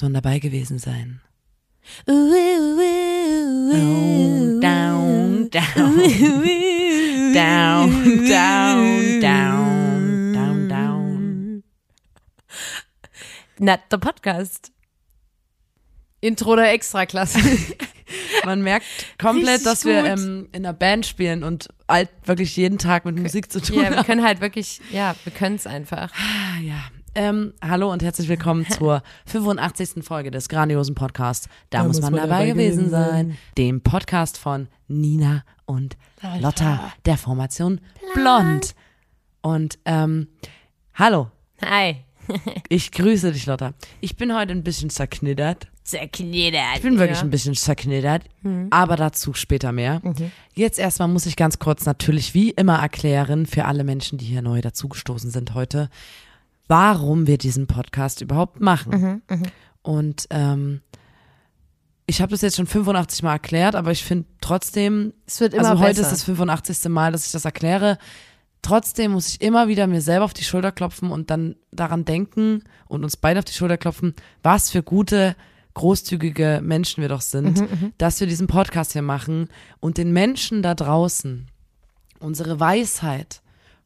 muss man dabei gewesen sein. Down, down, down. Down, down, down, down, down. Not the Podcast. Intro der Extraklasse. Man merkt komplett, Richtig dass wir ähm, in einer Band spielen und alt wirklich jeden Tag mit Musik zu tun ja, wir haben. können halt wirklich, ja, wir können es einfach. Ah, ja. Ähm, hallo und herzlich willkommen zur 85. Folge des grandiosen Podcasts. Da, muss man, dabei, gewesen sein. Dem Podcast von Nina und Lotta, der Formation Blond. Und ähm, hallo, Hi. ich grüße dich, Lotta. Ich bin heute ein bisschen zerknittert. Zerknittert. Ich bin wirklich ja. ein bisschen zerknittert, aber dazu später mehr. Jetzt erstmal muss ich ganz kurz natürlich wie immer erklären für alle Menschen, die hier neu dazugestoßen sind heute, warum wir diesen Podcast überhaupt machen. Und ähm, ich habe das jetzt schon 85 Mal erklärt, aber ich finde trotzdem, Es wird immer also heute besser. ist das 85. Mal, dass ich das erkläre. Trotzdem muss ich immer wieder mir selber auf die Schulter klopfen und dann daran denken und uns beide auf die Schulter klopfen, was für gute, großzügige Menschen wir doch sind, dass wir diesen Podcast hier machen und den Menschen da draußen unsere Weisheit,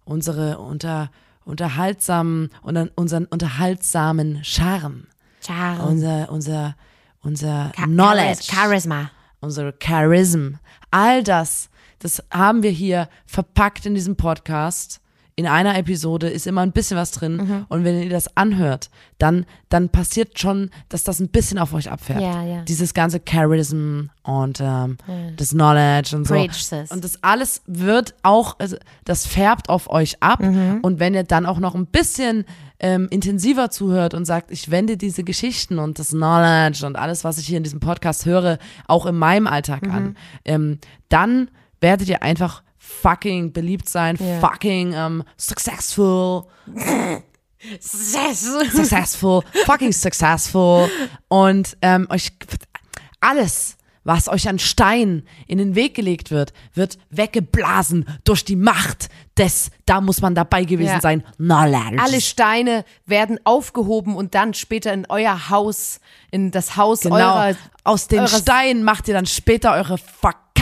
unsere unter, unterhaltsamen, unter, unseren unterhaltsamen Charme, Charme. unser, unser, unser Cha- Knowledge Charisma. unsere Charism, all das, das haben wir hier verpackt in diesem Podcast. In einer Episode ist immer ein bisschen was drin Mhm. und wenn ihr das anhört, dann, dann passiert schon, dass das ein bisschen auf euch abfährt. Ja, ja. Dieses ganze Charism und ähm, das Knowledge und so. Preach. Und das alles wird auch, also das färbt auf euch ab. Mhm. Und wenn ihr dann auch noch ein bisschen ähm, intensiver zuhört und sagt, ich wende diese Geschichten und das Knowledge und alles, was ich hier in diesem Podcast höre, auch in meinem Alltag Mhm. an, ähm, dann werdet ihr einfach fucking beliebt sein, Ja. fucking ähm, successful, successful, fucking successful und ähm, euch alles, was euch an Stein in den Weg gelegt wird, wird weggeblasen durch die Macht des, da muss man dabei gewesen Ja. sein, Knowledge. Alle Steine werden aufgehoben und dann später in euer Haus, in das Haus genau. eurer. Aus den Steinen macht ihr dann später eure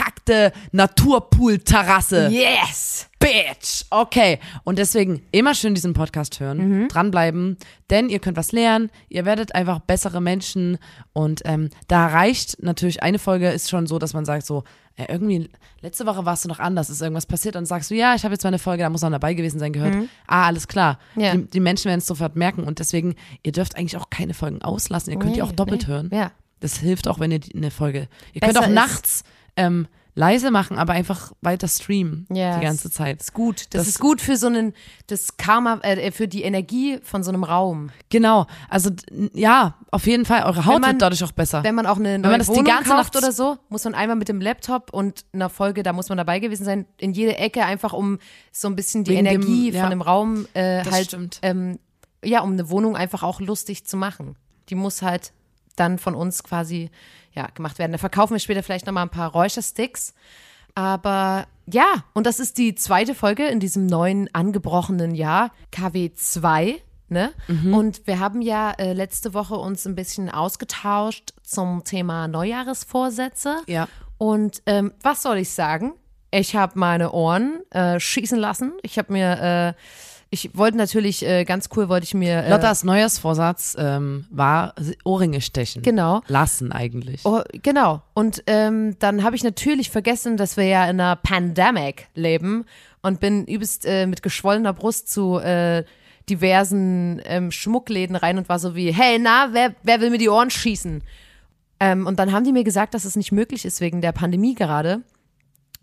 verkackte Naturpool-Terrasse. Yes! Bitch. Okay. Und deswegen immer schön diesen Podcast hören, dranbleiben, denn ihr könnt was lernen, ihr werdet einfach bessere Menschen und ähm, da reicht natürlich, eine Folge ist schon so, dass man sagt so, äh, irgendwie, letzte Woche warst du noch anders, ist irgendwas passiert und sagst du, ja, ich habe jetzt mal eine Folge, da muss man dabei gewesen sein, gehört. Ah, alles klar. Ja. Die, die Menschen werden es sofort merken und deswegen, ihr dürft eigentlich auch keine Folgen auslassen, ihr könnt die Nee, auch doppelt nee. hören. Ja. Das hilft auch, wenn ihr die, eine Folge. Ihr könnt Besser auch ist- nachts ähm, leise machen, aber einfach weiter streamen Ja, die ganze Zeit. ist gut. Das, Das- ist gut für so einen, das Karma, äh, für die Energie von so einem Raum. Genau. Also ja, auf jeden Fall. Eure Haut Wenn man- wird dadurch auch besser. Wenn man auch eine neue man das die Wohnung ganze kauft Nacht- oder so, muss man einmal mit dem Laptop und einer Folge, da muss man dabei gewesen sein, in jede Ecke einfach um so ein bisschen die Wegen dem- Energie ja. von dem Raum äh, Das halt, stimmt. ähm, ja, um eine Wohnung einfach auch lustig zu machen. Die muss halt dann von uns quasi ja gemacht werden. Da verkaufen wir später vielleicht noch mal ein paar Räuchersticks. Aber ja, und das ist die zweite Folge in diesem neuen angebrochenen Jahr, KW2. Ne? Mhm. Und wir haben ja äh, letzte Woche uns ein bisschen ausgetauscht zum Thema Neujahresvorsätze. Ja. Und ähm, was soll ich sagen? Ich habe meine Ohren äh, schießen lassen. Ich habe mir, äh, ich wollte natürlich, äh, ganz cool wollte ich mir. Äh, Lottas Neujahrsvorsatz ähm, war Ohrringe stechen. Genau. Lassen eigentlich. Oh, genau. Und ähm, dann habe ich natürlich vergessen, dass wir ja in einer Pandemic leben und bin übelst äh, mit geschwollener Brust zu äh, diversen ähm, Schmuckläden rein und war so wie, hey, na, wer, wer will mir die Ohren schießen? Ähm, und dann haben die mir gesagt, dass es nicht möglich ist wegen der Pandemie gerade.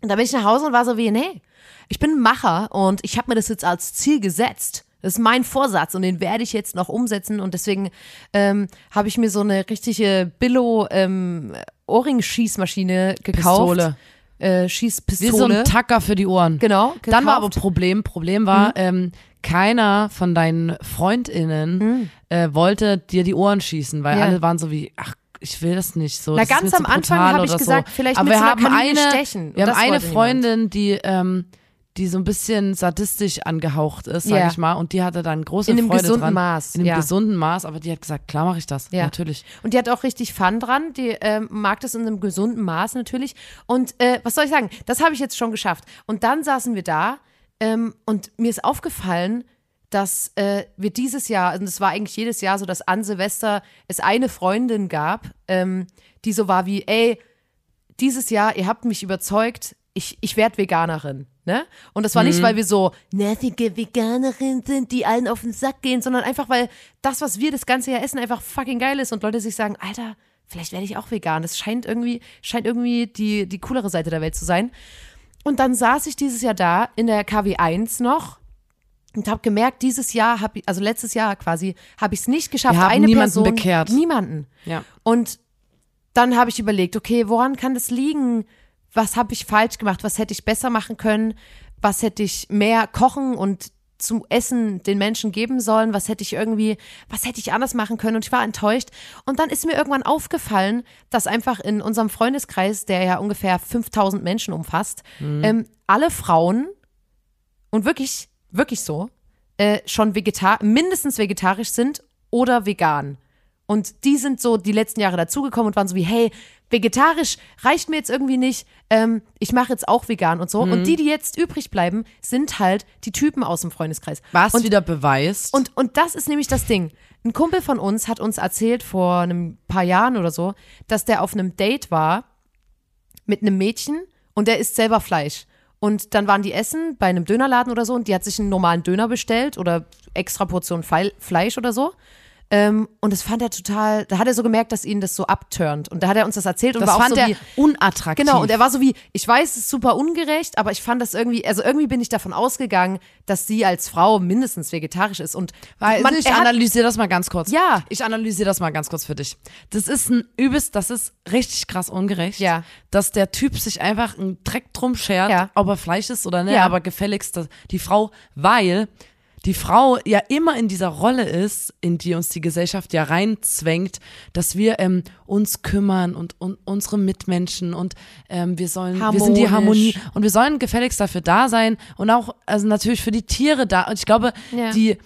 Und da bin ich nach Hause und war so wie, nee, ich bin ein Macher und ich habe mir das jetzt als Ziel gesetzt. Das ist mein Vorsatz und den werde ich jetzt noch umsetzen und deswegen ähm, habe ich mir so eine richtige Billo ähm, Ohrring-Schießmaschine gekauft. Pistole. Äh, Wie Schießpistole. so ein Tacker für die Ohren. Genau, Dann war aber gekauft. Problem, Problem war, ähm, keiner von deinen FreundInnen äh, wollte dir die Ohren schießen, weil Ja. alle waren so wie, ach, ich will das nicht so. Na, das ganz am Anfang habe ich gesagt, so. vielleicht aber mit wir so haben eine, stechen. Wir haben eine. Freundin, die, ähm, die so ein bisschen sadistisch angehaucht ist, sag Ja. ich mal. Und die hatte dann große In einem Freude gesunden dran. Maß, In einem ja. gesunden Maß, aber die hat gesagt, klar mache ich das, Ja. natürlich. Und die hat auch richtig Fun dran. Die ähm, mag das in einem gesunden Maß natürlich. Und äh, was soll ich sagen? Das habe ich jetzt schon geschafft. Und dann saßen wir da ähm, und mir ist aufgefallen, dass äh, wir dieses Jahr, und es war eigentlich jedes Jahr so, dass an Silvester es eine Freundin gab, ähm, die so war wie, ey, dieses Jahr, ihr habt mich überzeugt, ich, ich werde Veganerin. Ne? Und das war nicht, weil wir so nervige Veganerinnen sind, die allen auf den Sack gehen, sondern einfach, weil das, was wir das ganze Jahr essen, einfach fucking geil ist und Leute sich sagen, Alter, vielleicht werde ich auch vegan. Das scheint irgendwie, scheint irgendwie die, die coolere Seite der Welt zu sein. Und dann saß ich dieses Jahr da in der KW1 noch und habe gemerkt, dieses Jahr habe ich, also letztes Jahr quasi, habe ich es nicht geschafft, Wir haben eine niemanden Person, bekehrt. niemanden. Ja. Und dann habe ich überlegt, okay, woran kann das liegen? Was habe ich falsch gemacht? Was hätte ich besser machen können? Was hätte ich mehr kochen und zum Essen den Menschen geben sollen? Was hätte ich irgendwie, was hätte ich anders machen können? Und ich war enttäuscht. Und dann ist mir irgendwann aufgefallen, dass einfach in unserem Freundeskreis, der ja ungefähr 5000 Menschen umfasst, ähm, alle Frauen und wirklich, wirklich so, äh, schon vegetar mindestens vegetarisch sind oder vegan. Und die sind so die letzten Jahre dazugekommen und waren so wie, hey, vegetarisch reicht mir jetzt irgendwie nicht, ähm, ich mache jetzt auch vegan und so. Und die, die jetzt übrig bleiben, sind halt die Typen aus dem Freundeskreis. Was und, wieder beweist. und, und das ist nämlich das Ding. Ein Kumpel von uns hat uns erzählt vor einem paar Jahren oder so, dass der auf einem Date war mit einem Mädchen und der isst selber Fleisch. Und dann waren die essen bei einem Dönerladen oder so und die hat sich einen normalen Döner bestellt oder extra Portion Fleisch oder so. Ähm, und das fand er total, da hat er so gemerkt, dass ihn das so abturnt. Und da hat er uns das erzählt und das war auch fand so er wie, unattraktiv. Genau, und er war so wie, ich weiß, es ist super ungerecht, aber ich fand das irgendwie, also irgendwie bin ich davon ausgegangen, dass sie als Frau mindestens vegetarisch ist. Und Weil, man, ich er analysiere das mal ganz kurz. Ja. Ich analysiere das mal ganz kurz für dich. Das ist ein übelst, das ist richtig krass ungerecht. Ja. Dass der Typ sich einfach einen Dreck drum schert, Ja. ob er Fleisch ist oder ne, Ja. aber gefälligst die Frau, weil die Frau ja immer in dieser Rolle ist, in die uns die Gesellschaft ja reinzwängt, dass wir ähm, uns kümmern und, und unsere Mitmenschen und ähm, wir sollen, wir sind die Harmonisch. Harmonie und wir sollen gefälligst dafür da sein und auch, also natürlich für die Tiere da. Und ich glaube, Ja. die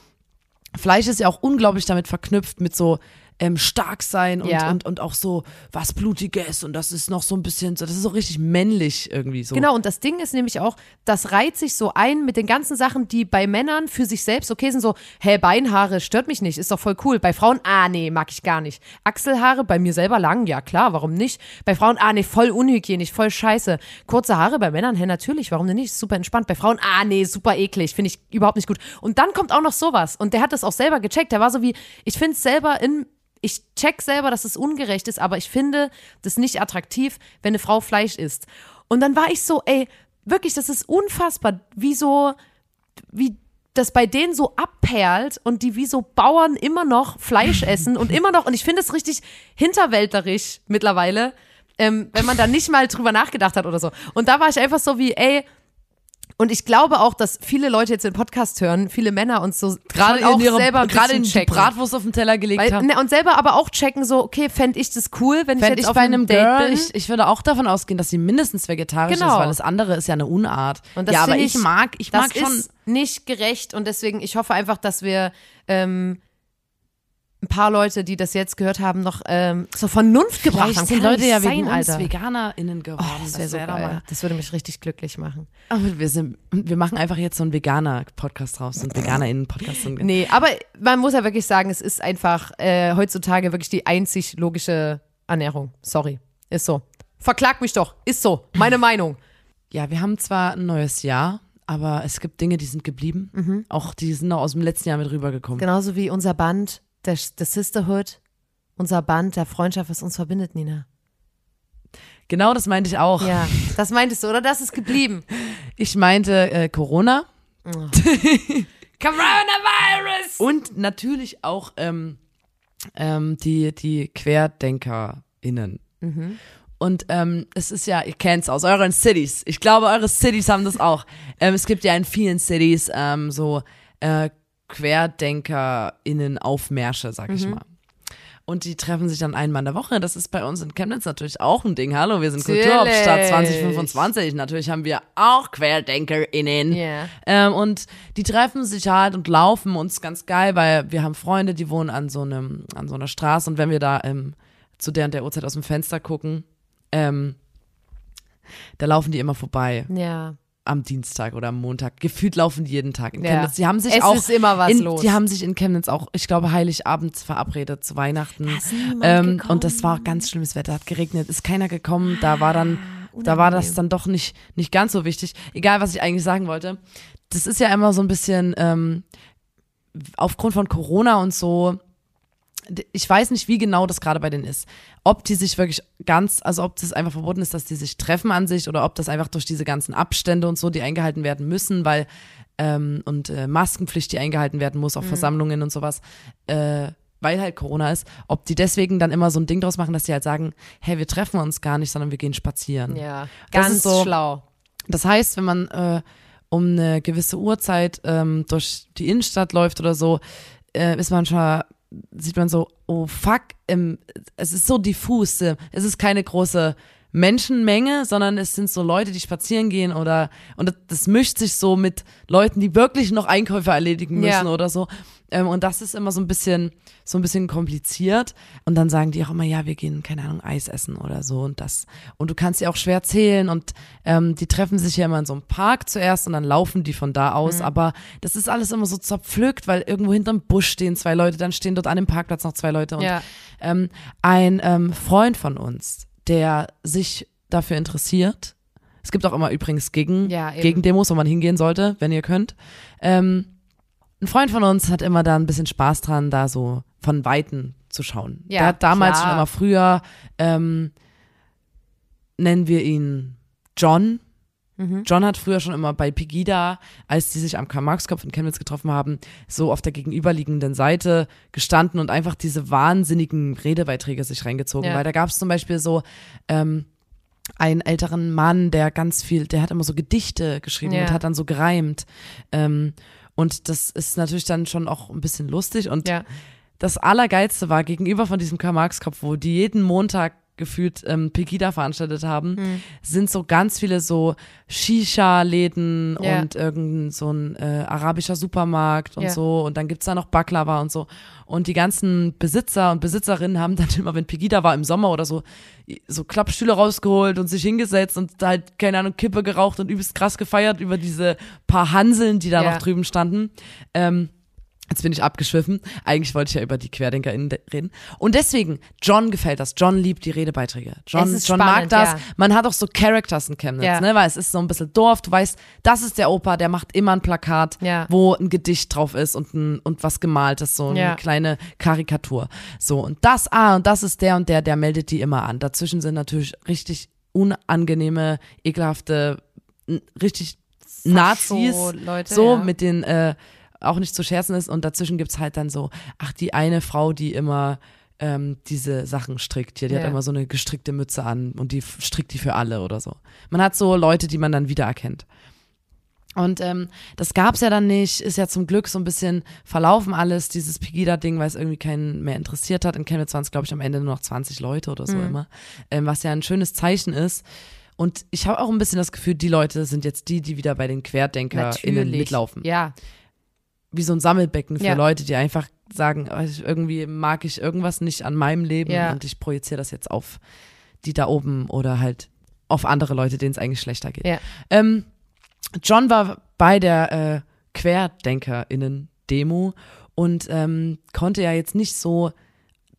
Fleisch ist ja auch unglaublich damit verknüpft mit so ähm, stark sein und, Ja. und, und auch so was Blutiges und das ist noch so ein bisschen so, das ist so richtig männlich irgendwie so. Genau, und das Ding ist nämlich auch, das reiht sich so ein mit den ganzen Sachen, die bei Männern für sich selbst okay sind, so, hä, Beinhaare stört mich nicht, ist doch voll cool. Bei Frauen, ah, nee, mag ich gar nicht. Achselhaare bei mir selber lang, ja klar, warum nicht? Bei Frauen, ah, nee, voll unhygienisch, voll scheiße. Kurze Haare bei Männern, hä, natürlich, warum denn nicht? Ist super entspannt. Bei Frauen, ah, nee, super eklig, finde ich überhaupt nicht gut. Und dann kommt auch noch sowas. Und der hat das auch selber gecheckt. Der war so wie, ich finde es selber in, ich check selber, dass es ungerecht ist, aber ich finde das nicht attraktiv, wenn eine Frau Fleisch isst. Und dann war ich so, ey, wirklich, das ist unfassbar, wie so, wie das bei denen so abperlt und die wie so Bauern immer noch Fleisch essen und immer noch, und ich finde es richtig hinterwäldlerisch mittlerweile, ähm, wenn man da nicht mal drüber nachgedacht hat oder so. Und da war ich einfach so wie, ey, und ich glaube auch, dass viele Leute jetzt den Podcast hören, viele Männer uns so gerade auch in ihre, selber gerade in die. Bratwurst auf den Teller gelegt Weil, haben. ne, und selber aber auch checken, so, okay, fände ich das cool, wenn ich Fände jetzt ich auf bei einem Date Girl, bin? ich, ich würde auch davon ausgehen, dass sie mindestens vegetarisch Genau. ist, weil das andere ist ja eine Unart. Und das ja, aber finde ich mag, ich das mag schon. ist nicht gerecht und deswegen, ich hoffe einfach, dass wir ähm, ein paar Leute, die das jetzt gehört haben, noch ähm, zur Vernunft gebracht Vielleicht haben. sind Leute ja sein, wegen uns Alter. VeganerInnen geworden. Oh, das wäre so wär geil. mal- Das würde mich richtig glücklich machen. Aber wir, sind, wir machen einfach jetzt so einen Veganer-Podcast draus, so einen VeganerInnen-Podcast. So Nee, aber man muss ja wirklich sagen, es ist einfach äh, heutzutage wirklich die einzig logische Ernährung. Sorry. Ist so. Verklag mich doch. Ist so. Meine Meinung. Ja, wir haben zwar ein neues Jahr, aber es gibt Dinge, die sind geblieben. Auch die sind noch aus dem letzten Jahr mit rübergekommen. Genauso wie unser Band, der, der Sisterhood, unser Band der Freundschaft, was uns verbindet, Nina. Genau das meinte ich auch. Ja, das meintest du, oder? Das ist geblieben. Ich meinte äh, Corona Coronavirus! und natürlich auch ähm, ähm, die, die QuerdenkerInnen. Und ähm, es ist ja, ihr kennt's aus euren Cities. Ich glaube, eure Cities haben das auch. ähm, es gibt ja in vielen Cities ähm, so äh, QuerdenkerInnen Aufmärsche, sag ich mal. Und die treffen sich dann einmal in der Woche. Das ist bei uns in Chemnitz natürlich auch ein Ding. Hallo, wir sind. Kulturhauptstadt 2025. Natürlich haben wir auch QuerdenkerInnen. Ja. Ähm, und die treffen sich halt und laufen uns ganz geil, weil wir haben Freunde, die wohnen an so einem, an so einer Straße und wenn wir da ähm, zu der und der Uhrzeit aus dem Fenster gucken, ähm, da laufen die immer vorbei Ja. Am Dienstag oder am Montag. Gefühlt laufen die jeden Tag in Ja. Chemnitz. Die haben sich Es auch ist immer was in, los. Die haben sich in Chemnitz auch, ich glaube, Heiligabend verabredet zu Weihnachten. niemand ähm, und das war ganz schlimmes Wetter, hat geregnet, ist keiner gekommen. Da war dann, da war das dann doch nicht nicht ganz so wichtig. Egal, was ich eigentlich sagen wollte. Das ist ja immer so ein bisschen ähm, aufgrund von Corona und so ich weiß nicht, wie genau das gerade bei denen ist. Ob die sich wirklich ganz, also ob das einfach verboten ist, dass die sich treffen an sich oder ob das einfach durch diese ganzen Abstände und so, die eingehalten werden müssen, weil ähm, und äh, Maskenpflicht, die eingehalten werden muss auf Versammlungen und sowas, äh, weil halt Corona ist, ob die deswegen dann immer so ein Ding draus machen, dass die halt sagen, hey, wir treffen uns gar nicht, sondern wir gehen spazieren. Ja. Das Ganz ist so- schlau. Das heißt, wenn man äh, um eine gewisse Uhrzeit ähm, durch die Innenstadt läuft oder so, äh, ist man schon, sieht man so, oh fuck, ähm, es ist so diffus. Es ist keine große Menschenmenge, sondern es sind so Leute, die spazieren gehen oder und das, das mischt sich so mit Leuten, die wirklich noch Einkäufe erledigen müssen Ja. oder so. Ähm, und das ist immer so ein bisschen, so ein bisschen kompliziert. Und dann sagen die auch immer, ja, wir gehen, keine Ahnung, Eis essen oder so und das. Und du kannst sie auch schwer zählen und ähm, die treffen sich ja immer in so einem Park zuerst und dann laufen die von da aus. Mhm. Aber das ist alles immer so zerpflückt, weil irgendwo hinterm Busch stehen zwei Leute, dann stehen dort an dem Parkplatz noch zwei Leute. Und Ja. ähm, ein ähm, Freund von uns, der sich dafür interessiert, es gibt auch immer übrigens Gegen, Ja, eben. Gegendemos, wo man hingehen sollte, wenn ihr könnt. Ähm, ein Freund von uns hat immer da ein bisschen Spaß dran, da so von Weitem zu schauen. Ja, der hat damals klar. schon immer früher, ähm, nennen wir ihn John. Mhm. John hat früher schon immer bei Pegida, als die sich am Karl-Marx-Kopf in Chemnitz getroffen haben, so auf der gegenüberliegenden Seite gestanden und einfach diese wahnsinnigen Redebeiträge sich reingezogen. Ja. Weil da gab es zum Beispiel so ähm, einen älteren Mann, der ganz viel, der hat immer so Gedichte geschrieben Ja. und hat dann so gereimt. Ähm, und das ist natürlich dann schon auch ein bisschen lustig. Und Ja. das Allergeilste war gegenüber von diesem Karl-Marx-Kopf, wo die jeden Montag gefühlt ähm, Pegida veranstaltet haben, Hm. sind so ganz viele so Shisha-Läden Ja. und irgend so ein äh, arabischer Supermarkt und Ja. so und dann gibt's da noch Baklava und so und die ganzen Besitzer und Besitzerinnen haben dann immer, wenn Pegida war im Sommer oder so, so Klappstühle rausgeholt und sich hingesetzt und da halt, keine Ahnung, Kippe geraucht und übelst krass gefeiert über diese paar Hanseln, die da Ja. noch drüben standen. Ähm, Jetzt bin ich abgeschwiffen. Eigentlich wollte ich ja über die QuerdenkerInnen de- reden. Und deswegen, John gefällt das. John liebt die Redebeiträge. John, John mag spannend, das. ja. Man hat auch so Characters in Chemnitz, Ja. ne? Weil es ist so ein bisschen Dorf. Du weißt, das ist der Opa, der macht immer ein Plakat, Ja. wo ein Gedicht drauf ist und, ein, und was gemaltes, so eine kleine Karikatur. So, und das, ah, und das ist der und der, der meldet die immer an. Dazwischen sind natürlich richtig unangenehme, ekelhafte, richtig Nazis, Leute, so mit den äh, auch nicht zu scherzen ist und dazwischen gibt's halt dann so, ach, die eine Frau, die immer ähm, diese Sachen strickt hier, die hat Ja. immer so eine gestrickte Mütze an und die strickt die für alle oder so. Man hat so Leute, die man dann wiedererkennt. Und ähm, das gab's ja dann nicht, ist ja zum Glück so ein bisschen verlaufen alles, dieses Pegida-Ding, weil es irgendwie keinen mehr interessiert hat. In Chemnitz waren es, glaube ich, am Ende nur noch 20 Leute oder so Mhm. immer, ähm, was ja ein schönes Zeichen ist. Und ich habe auch ein bisschen das Gefühl, die Leute sind jetzt die, die wieder bei den QuerdenkerInnen mitlaufen Ja, wie so ein Sammelbecken für Ja. Leute, die einfach sagen, oh, irgendwie mag ich irgendwas nicht an meinem Leben Ja. und ich projiziere das jetzt auf die da oben oder halt auf andere Leute, denen es eigentlich schlechter geht. Ja. Ähm, John war bei der äh, QuerdenkerInnen-Demo und ähm, konnte ja jetzt nicht so,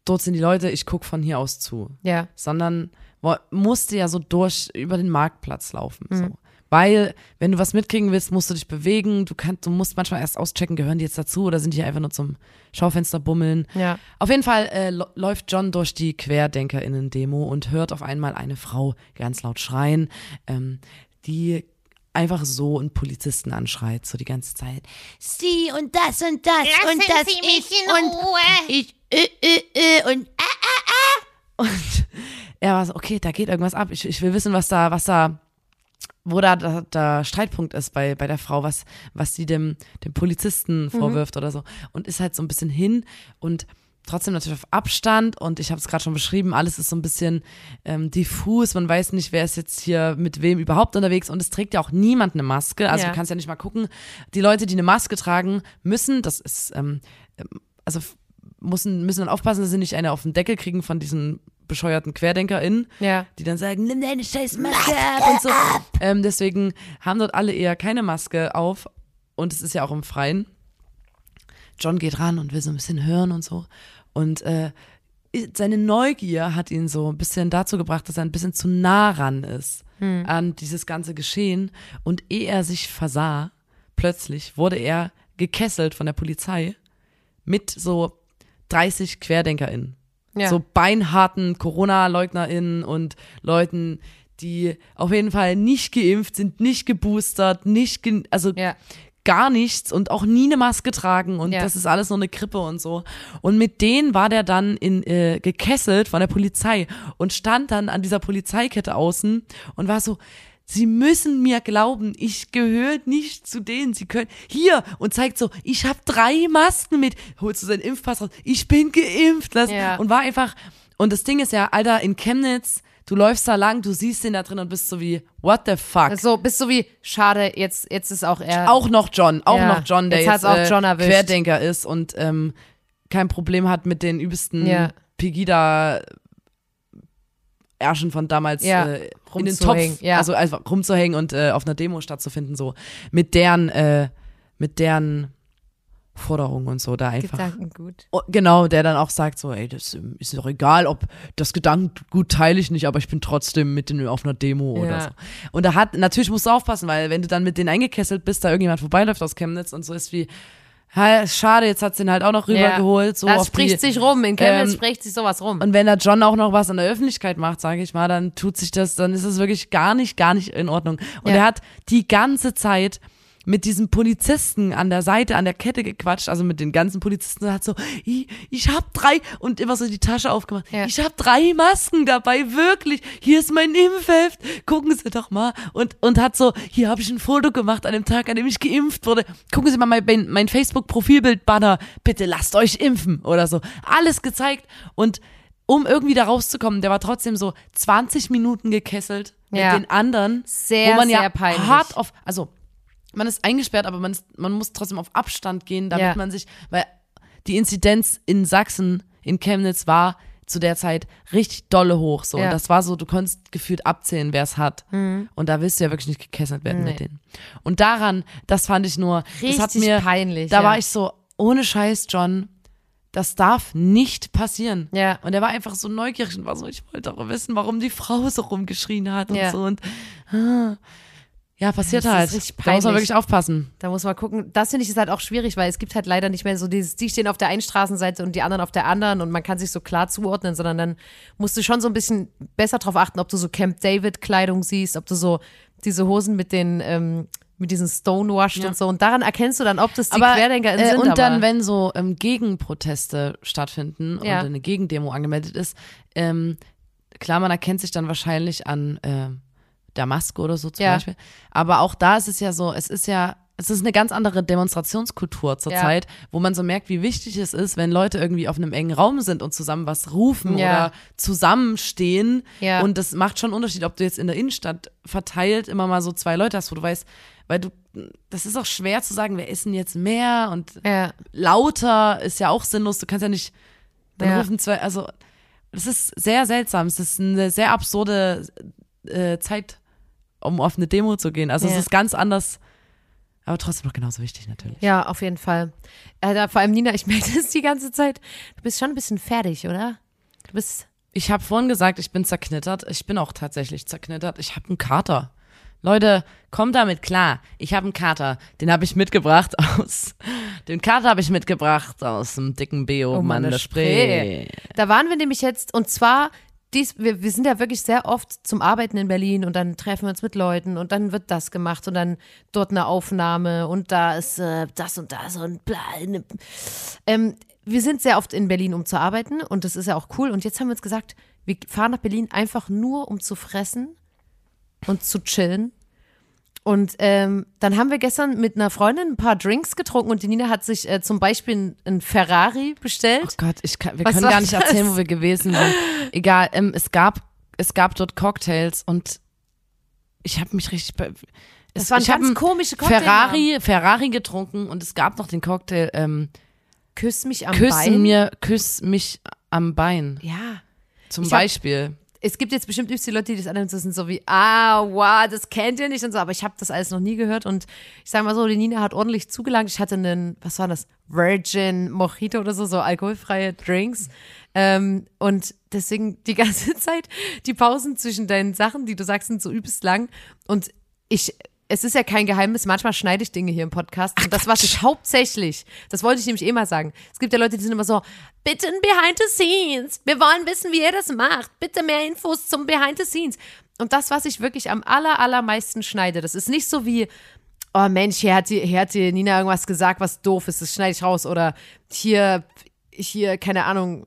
dort sind die Leute, ich guck von hier aus zu ja. sondern wo- musste ja so durch über den Marktplatz laufen. Mhm. So. Weil, wenn du was mitkriegen willst, musst du dich bewegen. Du kannst, du musst manchmal erst auschecken, gehören die jetzt dazu oder sind die einfach nur zum Schaufenster bummeln. Ja. Auf jeden Fall äh, läuft John durch die QuerdenkerInnen-Demo und hört auf einmal eine Frau ganz laut schreien, ähm, die einfach so einen Polizisten anschreit, so die ganze Zeit. Sie und das und das Lassen und das Sie mich ich in und Ruhe. ich äh, äh, äh, und äh, äh, äh. Und er war so, okay, da geht irgendwas ab. Ich, ich will wissen, was da, was da, wo da der, der Streitpunkt ist bei, bei der Frau, was, was sie dem, dem Polizisten vorwirft oder so. Und ist halt so ein bisschen hin und trotzdem natürlich auf Abstand und ich habe es gerade schon beschrieben, alles ist so ein bisschen ähm, diffus, man weiß nicht, wer ist jetzt hier mit wem überhaupt unterwegs und es trägt ja auch niemand eine Maske, also Ja. du kannst ja nicht mal gucken. Die Leute, die eine Maske tragen, müssen, das ist, ähm, ähm, also müssen, müssen dann aufpassen, dass sie nicht eine auf den Deckel kriegen von diesen bescheuerten QuerdenkerInnen, Ja. die dann sagen, nimm deine scheiß Maske ab und so. Ähm, deswegen haben dort alle eher keine Maske auf und es ist ja auch im Freien. John geht ran und will so ein bisschen hören und so. Und äh, seine Neugier hat ihn so ein bisschen dazu gebracht, dass er ein bisschen zu nah ran ist an dieses ganze Geschehen. Und ehe er sich versah, plötzlich wurde er gekesselt von der Polizei mit so 30 QuerdenkerInnen Ja. so beinharten Corona-LeugnerInnen und Leuten, die auf jeden Fall nicht geimpft sind, nicht geboostert, nicht, ge also Ja. gar nichts und auch nie eine Maske tragen und Ja. das ist alles nur eine Krippe und so. Und mit denen war der dann in, äh, gekesselt von der Polizei und stand dann an dieser Polizeikette außen und war so, Sie müssen mir glauben, ich gehöre nicht zu denen. Sie können hier und zeigt so, ich habe drei Masken mit. Holst du seinen Impfpass raus? Ich bin geimpft. Lass, Ja. Und war einfach. Und das Ding ist ja, Alter, in Chemnitz, du läufst da lang, du siehst den da drin und bist so wie, what the fuck? So, bist du wie, schade, jetzt, jetzt ist auch er. auch noch John, auch Ja, noch John, der jetzt jetzt, auch äh, John erwischt. Querdenker ist und ähm, kein Problem hat mit den übelsten Ja. Pegida Ärschen von damals Ja, äh, in den rumzuhängen, Topf, ja. also einfach rumzuhängen und äh, auf einer Demo stattzufinden, so mit deren, äh, mit deren Forderungen und so da einfach. Gedankengut. Oh, genau, der dann auch sagt so, ey, das ähm, ist doch egal, ob das Gedankengut teile ich nicht, aber ich bin trotzdem mit denen auf einer Demo oder Ja. so. Und da hat, natürlich musst du aufpassen, weil wenn du dann mit denen eingekesselt bist, da irgendjemand vorbeiläuft aus Chemnitz und so ist wie, schade, jetzt hat's den halt auch noch rübergeholt, so das spricht die, sich rum. In Chemnitz ähm, spricht sich sowas rum. und wenn der John auch noch was an der Öffentlichkeit macht, sage ich mal, dann tut sich das, dann ist es wirklich gar nicht, gar nicht in Ordnung. Und Ja. er hat die ganze Zeit mit diesem Polizisten an der Seite, an der Kette gequatscht, also mit den ganzen Polizisten, und hat so, ich, ich hab drei, und immer so die Tasche aufgemacht, Ja. ich hab drei Masken dabei, wirklich, hier ist mein Impfheft, gucken Sie doch mal, und, und hat so, hier habe ich ein Foto gemacht an dem Tag, an dem ich geimpft wurde, gucken Sie mal mein, mein Facebook-Profilbild-Banner, bitte lasst euch impfen, oder so, alles gezeigt, und um irgendwie da rauszukommen, der war trotzdem so 20 Minuten gekesselt mit Ja. den anderen, Sehr, wo man ja sehr peinlich. hart auf, also man ist eingesperrt, aber man, ist, man muss trotzdem auf Abstand gehen, damit Ja. man sich, weil die Inzidenz in Sachsen, in Chemnitz war zu der Zeit richtig dolle hoch. So. Ja. Mhm. Und das war so, du konntest gefühlt abzählen, wer es hat. Und da willst du ja wirklich nicht gekesselt werden mit denen. Und daran, das fand ich nur, das hat Richtig mir, peinlich, da ja. war ich so, ohne Scheiß, John, das darf nicht passieren. Ja. Und er war einfach so neugierig und war so, ich wollte doch wissen, warum die Frau so rumgeschrien hat und Ja. so. Und ah. Ja, passiert Das ist halt. richtig Da muss man wirklich aufpassen. Da muss man gucken. Das finde ich ist halt auch schwierig, weil es gibt halt leider nicht mehr so dieses, die stehen auf der einen Straßenseite und die anderen auf der anderen und man kann sich so klar zuordnen, sondern dann musst du schon so ein bisschen besser drauf achten, ob du so Camp David Kleidung siehst, ob du so diese Hosen mit den, ähm, mit diesen Stonewashed Ja. und so. Und daran erkennst du dann, ob das die aber, QuerdenkerInnen äh, sind. und aber, dann, wenn so ähm, Gegenproteste stattfinden Ja. und eine Gegendemo angemeldet ist, ähm, klar, man erkennt sich dann wahrscheinlich an äh, der Maske oder so zum Ja. Beispiel. Aber auch da ist es ja so, es ist ja, es ist eine ganz andere Demonstrationskultur zurzeit, wo man so merkt, wie wichtig es ist, wenn Leute irgendwie auf einem engen Raum sind und zusammen was rufen Ja. oder zusammenstehen. Ja. Und das macht schon einen Unterschied, ob du jetzt in der Innenstadt verteilt immer mal so zwei Leute hast, wo du weißt, weil du, das ist auch schwer zu sagen, wer ist denn jetzt mehr und ja, lauter ist ja auch sinnlos. Du kannst ja nicht, dann Ja. rufen zwei, also es ist sehr seltsam. Es ist eine sehr absurde äh, Zeit, um auf eine Demo zu gehen. Also Ja. es ist ganz anders, aber trotzdem noch genauso wichtig natürlich. ja, auf jeden Fall. Äh, vor allem Nina, ich merke das die ganze Zeit. Du bist schon ein bisschen fertig, oder? Du bist, Ich habe vorhin gesagt, ich bin zerknittert. Ich bin auch tatsächlich zerknittert. Ich habe einen Kater. Leute, kommt damit klar. Ich habe einen Kater. Den habe ich mitgebracht aus. Den Kater habe ich mitgebracht aus dem dicken Beo Oh Mann, Mann der das Spree. Da waren wir nämlich jetzt, und zwar, dies, wir, wir sind ja wirklich sehr oft zum Arbeiten in Berlin und dann treffen wir uns mit Leuten und dann wird das gemacht und dann dort eine Aufnahme und da ist äh, das und das und bla. Ne. Ähm, wir sind sehr oft in Berlin, um zu arbeiten und das ist ja auch cool. Und jetzt haben wir uns gesagt, wir fahren nach Berlin einfach nur, um zu fressen und zu chillen. Und ähm, dann haben wir gestern mit einer Freundin ein paar Drinks getrunken und die Nina hat sich äh, zum Beispiel ein Ferrari bestellt. Oh Gott, ich kann, wir Was können gar nicht das? erzählen, wo wir gewesen sind. Egal, ähm, es gab, es gab dort Cocktails und ich habe mich richtig. Be Das es, waren ich ganz einen komische Cocktails. Ferrari, Ferrari getrunken und es gab noch den Cocktail. Ähm, Küss mich am küssen Bein. mir, küss mich am Bein. Ja. Zum Ich Beispiel. Es gibt jetzt bestimmt übelst die Leute, die das so sind so wie, ah, wow, das kennt ihr nicht und so, aber ich habe das alles noch nie gehört und ich sage mal so, die Nina hat ordentlich zugelangt. Ich hatte einen, was war das, Virgin Mojito oder so, so alkoholfreie Drinks. Ähm, und deswegen die ganze Zeit, die Pausen zwischen deinen Sachen, die du sagst, sind so übelst lang. Und ich, es ist ja kein Geheimnis, manchmal schneide ich Dinge hier im Podcast und das, was ich hauptsächlich, das wollte ich nämlich eh mal sagen, es gibt ja Leute, die sind immer so, bitte ein Behind the Scenes, wir wollen wissen, wie ihr das macht, bitte mehr Infos zum Behind the Scenes. Und das, was ich wirklich am aller, allermeisten schneide, das ist nicht so wie, oh Mensch, hier hat die, hier hat die Nina irgendwas gesagt, was doof ist, das schneide ich raus. Oder hier, hier, keine Ahnung,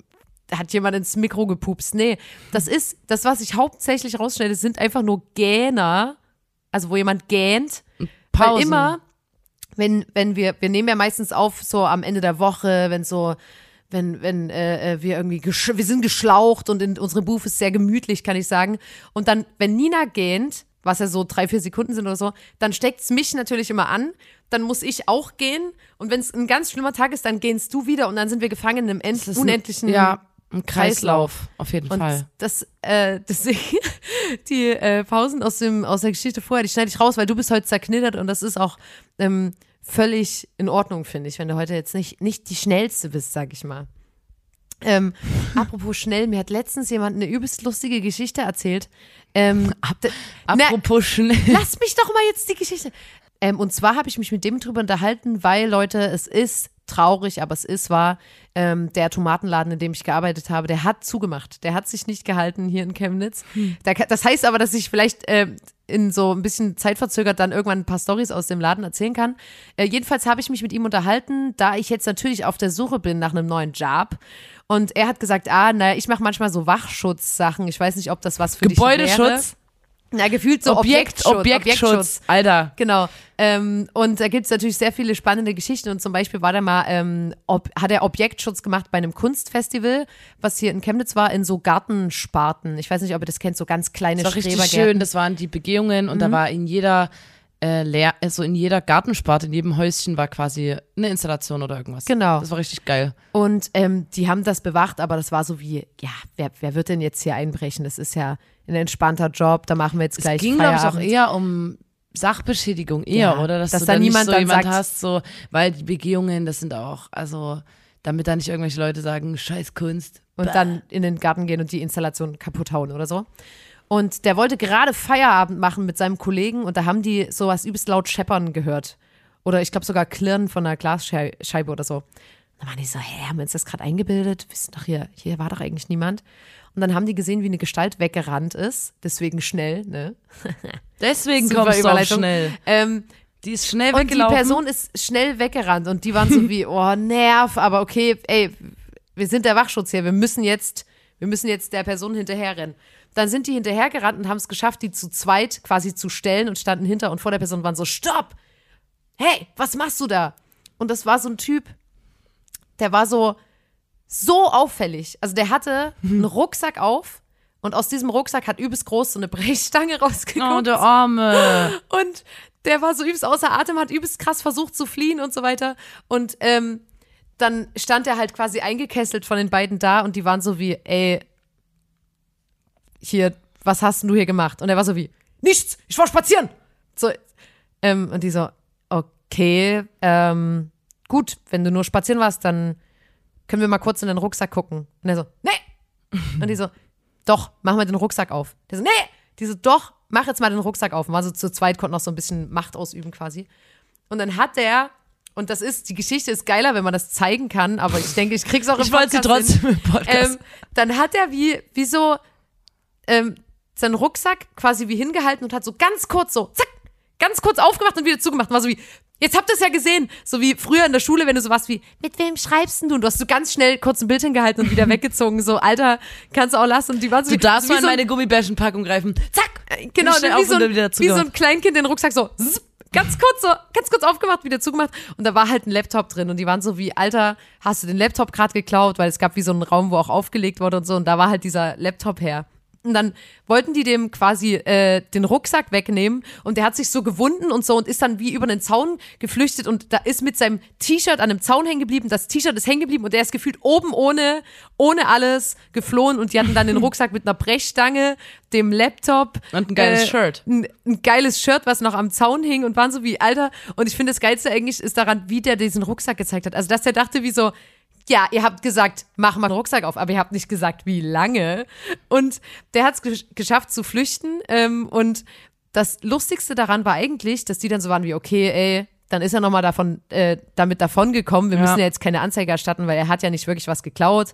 hat jemand ins Mikro gepupst. Nee, das ist, das, was ich hauptsächlich rausschneide, sind einfach nur Gähner, also wo jemand gähnt. Weil Pausen. immer, wenn, wenn wir, wir nehmen ja meistens auf, so am Ende der Woche, wenn so, wenn, wenn äh, äh, wir irgendwie, wir sind geschlaucht und in, unsere Booth ist sehr gemütlich, kann ich sagen. Und dann, wenn Nina gähnt, was ja so drei, vier Sekunden sind oder so, dann steckt's mich natürlich immer an. Dann muss ich auch gehen. Und wenn es ein ganz schlimmer Tag ist, dann gehst du wieder und dann sind wir gefangen in einem end Das ist ein- unendlichen ja, ein Kreislauf, auf jeden und Fall. das, äh, deswegen, die äh, Pausen aus, dem, aus der Geschichte vorher, die schneide ich raus, weil du bist heute zerknittert und das ist auch ähm, völlig in Ordnung, finde ich, wenn du heute jetzt nicht, nicht die schnellste bist, sag ich mal. Ähm, apropos schnell, mir hat letztens jemand eine übelst lustige Geschichte erzählt. Ähm, d- na, Apropos schnell. Lass mich doch mal jetzt die Geschichte. Ähm, und zwar habe ich mich mit dem drüber unterhalten, weil, Leute, es ist traurig, aber es ist wahr, ähm, der Tomatenladen, in dem ich gearbeitet habe, der hat zugemacht. Der hat sich nicht gehalten hier in Chemnitz. Ka- das heißt aber, dass ich vielleicht ähm, in so ein bisschen zeitverzögert dann irgendwann ein paar Stories aus dem Laden erzählen kann. Äh, jedenfalls habe ich mich mit ihm unterhalten, da ich jetzt natürlich auf der Suche bin nach einem neuen Job. Und er hat gesagt, ah, naja, ich mache manchmal so Wachschutzsachen. Ich weiß nicht, ob das was für dich wäre. Gebäudeschutz, Na, gefühlt so Objekt, Objektschutz. Objektschutz. Alter. Genau. Ähm, und da gibt es natürlich sehr viele spannende Geschichten. Und zum Beispiel war der mal, ähm, ob, hat er Objektschutz gemacht bei einem Kunstfestival, was hier in Chemnitz war, in so Gartensparten. Ich weiß nicht, ob ihr das kennt, so ganz kleine Das war richtig schön. Das waren die Begehungen und Mhm. da war in jeder äh, also in jeder Gartensparte, in jedem Häuschen war quasi eine Installation oder irgendwas. Genau. Das war richtig geil. Und ähm, die haben das bewacht, aber das war so wie, ja, wer, wer wird denn jetzt hier einbrechen? Das ist ja ein entspannter Job, da machen wir jetzt gleich es ging, glaube ich, auch eher um Sachbeschädigung eher, Ja, oder? Dass, dass du da da niemand nicht so dann jemand sagt- hast, so, weil die Begehungen, das sind auch, also, damit da nicht irgendwelche Leute sagen, scheiß Kunst. und dann in den Garten gehen und die Installation kaputt hauen oder so. Und der wollte gerade Feierabend machen mit seinem Kollegen und da haben die sowas übelst laut scheppern gehört. Oder ich glaube sogar Klirren von einer Glasscheibe oder so. Dann waren die so, hä, haben wir uns das gerade eingebildet? Wir sind doch hier, hier war doch eigentlich niemand. Und dann haben die gesehen, wie eine Gestalt weggerannt ist. Deswegen schnell, ne? Deswegen Super kommst du auch schnell. Ähm, Die ist schnell und die. Person ist schnell weggerannt und die waren so wie, oh, Nerv, aber okay, ey, wir sind der Wachschutz hier, wir müssen jetzt, wir müssen jetzt der Person hinterherrennen. Dann sind die hinterhergerannt und haben es geschafft, die zu zweit quasi zu stellen und standen hinter und vor der Person waren so, stopp! Hey, was machst du da? Und das war so ein Typ, der war so, so auffällig. Also der hatte einen Rucksack auf und aus diesem Rucksack hat übelst groß so eine Brechstange rausgeguckt. Oh, der Arme. Und der war so übelst außer Atem, hat übelst krass versucht zu fliehen und so weiter. Und ähm, dann stand er halt quasi eingekesselt von den beiden da und die waren so wie, ey, hier, was hast denn du hier gemacht? Und er war so wie, nichts, ich war spazieren. So, ähm, und die so, okay, ähm, gut, wenn du nur spazieren warst, dann können wir mal kurz in den Rucksack gucken. Und er so, nee. Und die so, doch, mach mal den Rucksack auf. Der so, nee. Die so, doch, mach jetzt mal den Rucksack auf. Und war so zu zweit, konnten noch so ein bisschen Macht ausüben quasi. Und dann hat der, und das ist, die Geschichte ist geiler, wenn man das zeigen kann, aber ich denke, ich krieg's auch im Ich wollte sie Podcast hin. trotzdem im Podcast. Ähm, dann hat er wie, wie so ähm, seinen Rucksack quasi wie hingehalten und hat so ganz kurz so, zack, ganz kurz aufgemacht und wieder zugemacht. Und war so wie, Jetzt habt ihr es ja gesehen, so wie früher in der Schule, wenn du sowas wie, mit wem schreibst denn du? Und du hast so ganz schnell kurz ein Bild hingehalten und wieder weggezogen, so, Alter, kannst du auch lassen. Und die waren so Du wie, darfst wie mal in so, meine Gummibärchenpackung greifen. Zack! genau, schnell wie, so und ein, wie so ein Kleinkind den Rucksack so, zzz, ganz kurz so, ganz kurz aufgemacht, wieder zugemacht. Und da war halt ein Laptop drin und die waren so wie, Alter, hast du den Laptop gerade geklaut? Weil es gab wie so einen Raum, wo auch aufgelegt wurde und so. Und da war halt dieser Laptop her. Und dann wollten die dem quasi äh, den Rucksack wegnehmen und der hat sich so gewunden und so und ist dann wie über den Zaun geflüchtet und da ist mit seinem T-Shirt an einem Zaun hängen geblieben. Das T-Shirt ist hängen geblieben und der ist gefühlt oben ohne, ohne alles geflohen und die hatten dann den Rucksack mit einer Brechstange, dem Laptop. Und ein geiles Shirt. Ein, ein geiles Shirt, was noch am Zaun hing und waren so wie, Alter. Und ich finde das Geilste eigentlich ist daran, wie der diesen Rucksack gezeigt hat. Also, dass der dachte wie so, ja, ihr habt gesagt, mach mal den Rucksack auf, aber ihr habt nicht gesagt, wie lange. Und der hat es gesch geschafft zu flüchten. Ähm, und das Lustigste daran war eigentlich, dass die dann so waren wie, okay, ey, dann ist er nochmal davon, äh, damit davon gekommen. Wir Ja. müssen ja jetzt keine Anzeige erstatten, weil er hat ja nicht wirklich was geklaut.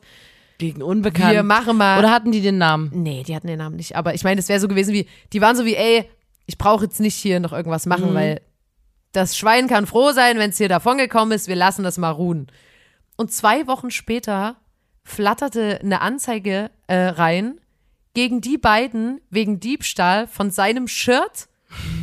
Gegen Unbekannt. Wir machen mal. Oder hatten die den Namen? Nee, die hatten den Namen nicht. Aber ich meine, es wäre so gewesen wie, die waren so wie, ey, ich brauche jetzt nicht hier noch irgendwas machen, weil das Schwein kann froh sein, wenn es hier davon gekommen ist. Wir lassen das mal ruhen. Und zwei Wochen später flatterte eine Anzeige äh, rein gegen die beiden wegen Diebstahl von seinem Shirt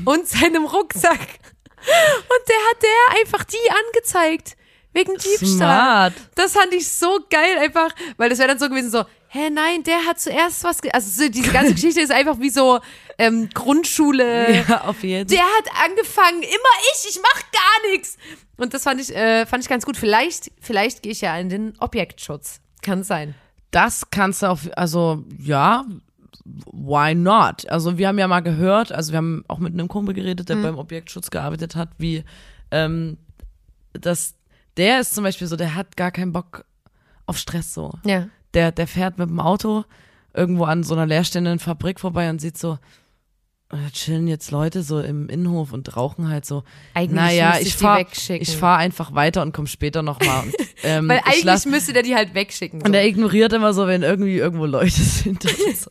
und seinem Rucksack. Und der hat der einfach die angezeigt. Wegen Diebstahl. Smart. Das fand ich so geil einfach, weil das wäre dann so gewesen so, hä, nein, der hat zuerst was, also so, diese ganze Geschichte ist einfach wie so ähm, Grundschule. Ja, auf jeden Der hat angefangen, immer ich, ich mach gar nichts. Und das fand ich, äh, fand ich ganz gut. Vielleicht, vielleicht gehe ich ja in den Objektschutz. Kann sein. Das kannst du auf, also ja, why not? Also wir haben ja mal gehört, also wir haben auch mit einem Kumpel geredet, Mhm. der beim Objektschutz gearbeitet hat, wie ähm, dass der ist zum Beispiel so, der hat gar keinen Bock auf Stress so. Ja. Der, der fährt mit dem Auto irgendwo an so einer leerstehenden Fabrik vorbei und sieht so, chillen jetzt Leute so im Innenhof und rauchen halt so. Eigentlich naja, müsste ich ich die fahr, wegschicken. ich fahr einfach weiter und komm später nochmal. Ähm, Weil ich eigentlich lass- müsste der die halt wegschicken. So. und er ignoriert immer so, wenn irgendwie irgendwo Leute sind. So.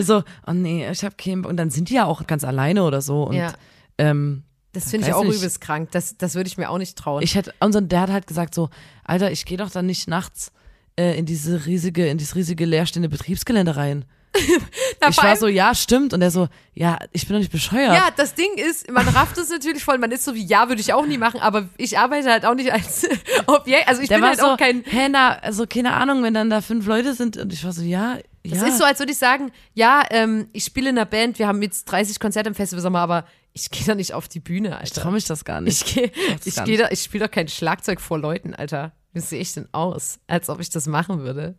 So, oh nee, ich hab keinen. Und dann sind die ja auch ganz alleine oder so. Und Ja. ähm, das finde ich auch nicht. übelst krank. Das, das würde ich mir auch nicht trauen. ich hätte, so- der hat halt gesagt so, Alter, ich gehe doch dann nicht nachts äh, in diese riesige, in dieses riesige leerstehende Betriebsgelände rein. Na, ich war so, ja, stimmt. Und er so, ja, ich bin doch nicht bescheuert. Ja, das Ding ist, man rafft es natürlich voll. Man ist so wie, ja, würde ich auch nie machen, aber ich arbeite halt auch nicht als Objekt. Also ich der bin halt so, auch kein. hä, na, also keine Ahnung, wenn dann da fünf Leute sind. Und ich war so, ja, ja. Es ist so, als würde ich sagen, ja, ähm, ich spiele in einer Band, wir haben jetzt 30 Konzerte im Festivalsommer, aber ich gehe da nicht auf die Bühne, ich Alter. traue mich das gar nicht. Ich ich da, ich spiele doch kein Schlagzeug vor Leuten, Alter. Wie sehe ich denn aus? Als ob ich das machen würde.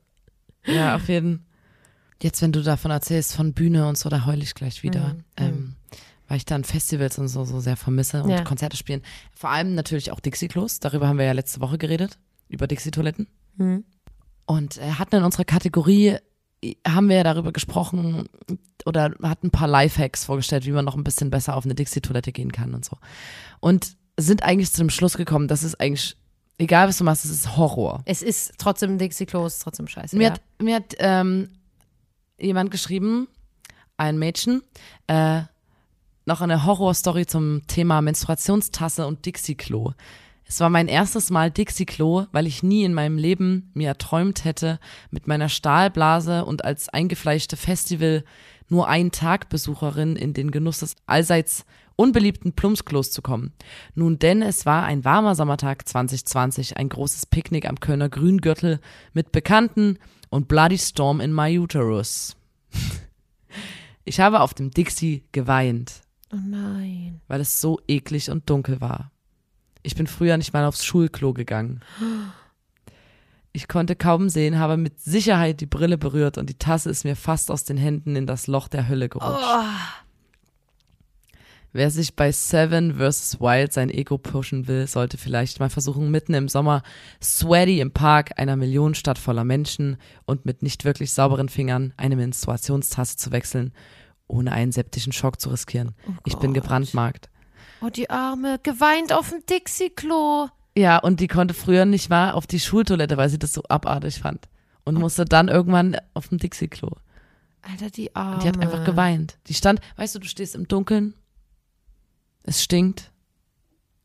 Ja, auf jeden Jetzt, wenn du davon erzählst, von Bühne und so, da heule ich gleich wieder. Ähm, weil ich dann Festivals und so, so sehr vermisse und Ja. Konzerte spielen. Vor allem natürlich auch Dixie-Klos. Darüber haben wir ja letzte Woche geredet. Über Dixie-Toiletten. Und äh, hatten in unserer Kategorie, äh, haben wir ja darüber gesprochen oder hatten ein paar Lifehacks vorgestellt, wie man noch ein bisschen besser auf eine Dixie-Toilette gehen kann und so. Und sind eigentlich zu dem Schluss gekommen, dass es eigentlich, egal was du machst, es ist Horror. Es ist trotzdem Dixie Klos, trotzdem scheiße. Mir ja. hat, mir hat ähm, jemand geschrieben, ein Mädchen, äh, noch eine Horrorstory zum Thema Menstruationstasse und Dixie-Klo. Es war mein erstes Mal Dixie-Klo, weil ich nie in meinem Leben mir erträumt hätte, mit meiner Stahlblase und als eingefleischte Festival nur ein Tag Besucherin in den Genuss des allseits unbeliebten Plumpsklos zu kommen. Nun denn, es war ein warmer Sommertag 2020, ein großes Picknick am Kölner Grüngürtel mit Bekannten und Bloody Storm in my uterus. Ich habe auf dem Dixie geweint, Oh nein. weil es so eklig und dunkel war. Ich bin früher nicht mal aufs Schulklo gegangen. Ich konnte kaum sehen, habe mit Sicherheit die Brille berührt und die Tasse ist mir fast aus den Händen in das Loch der Hölle gerutscht. Wer sich bei Seven vs. Wild sein Ego pushen will, sollte vielleicht mal versuchen, mitten im Sommer sweaty im Park einer Millionenstadt voller Menschen und mit nicht wirklich sauberen Fingern eine Menstruationstasse zu wechseln, ohne einen septischen Schock zu riskieren. ich bin gebrandmarkt. Oh, die Arme, geweint auf dem Dixie-Klo. Ja, und die konnte früher nicht mal auf die Schultoilette, weil sie das so abartig fand. Und musste dann irgendwann auf dem Dixie-Klo. Alter, die Arme. Die hat einfach geweint. Die stand, weißt du, du stehst im Dunkeln, es stinkt,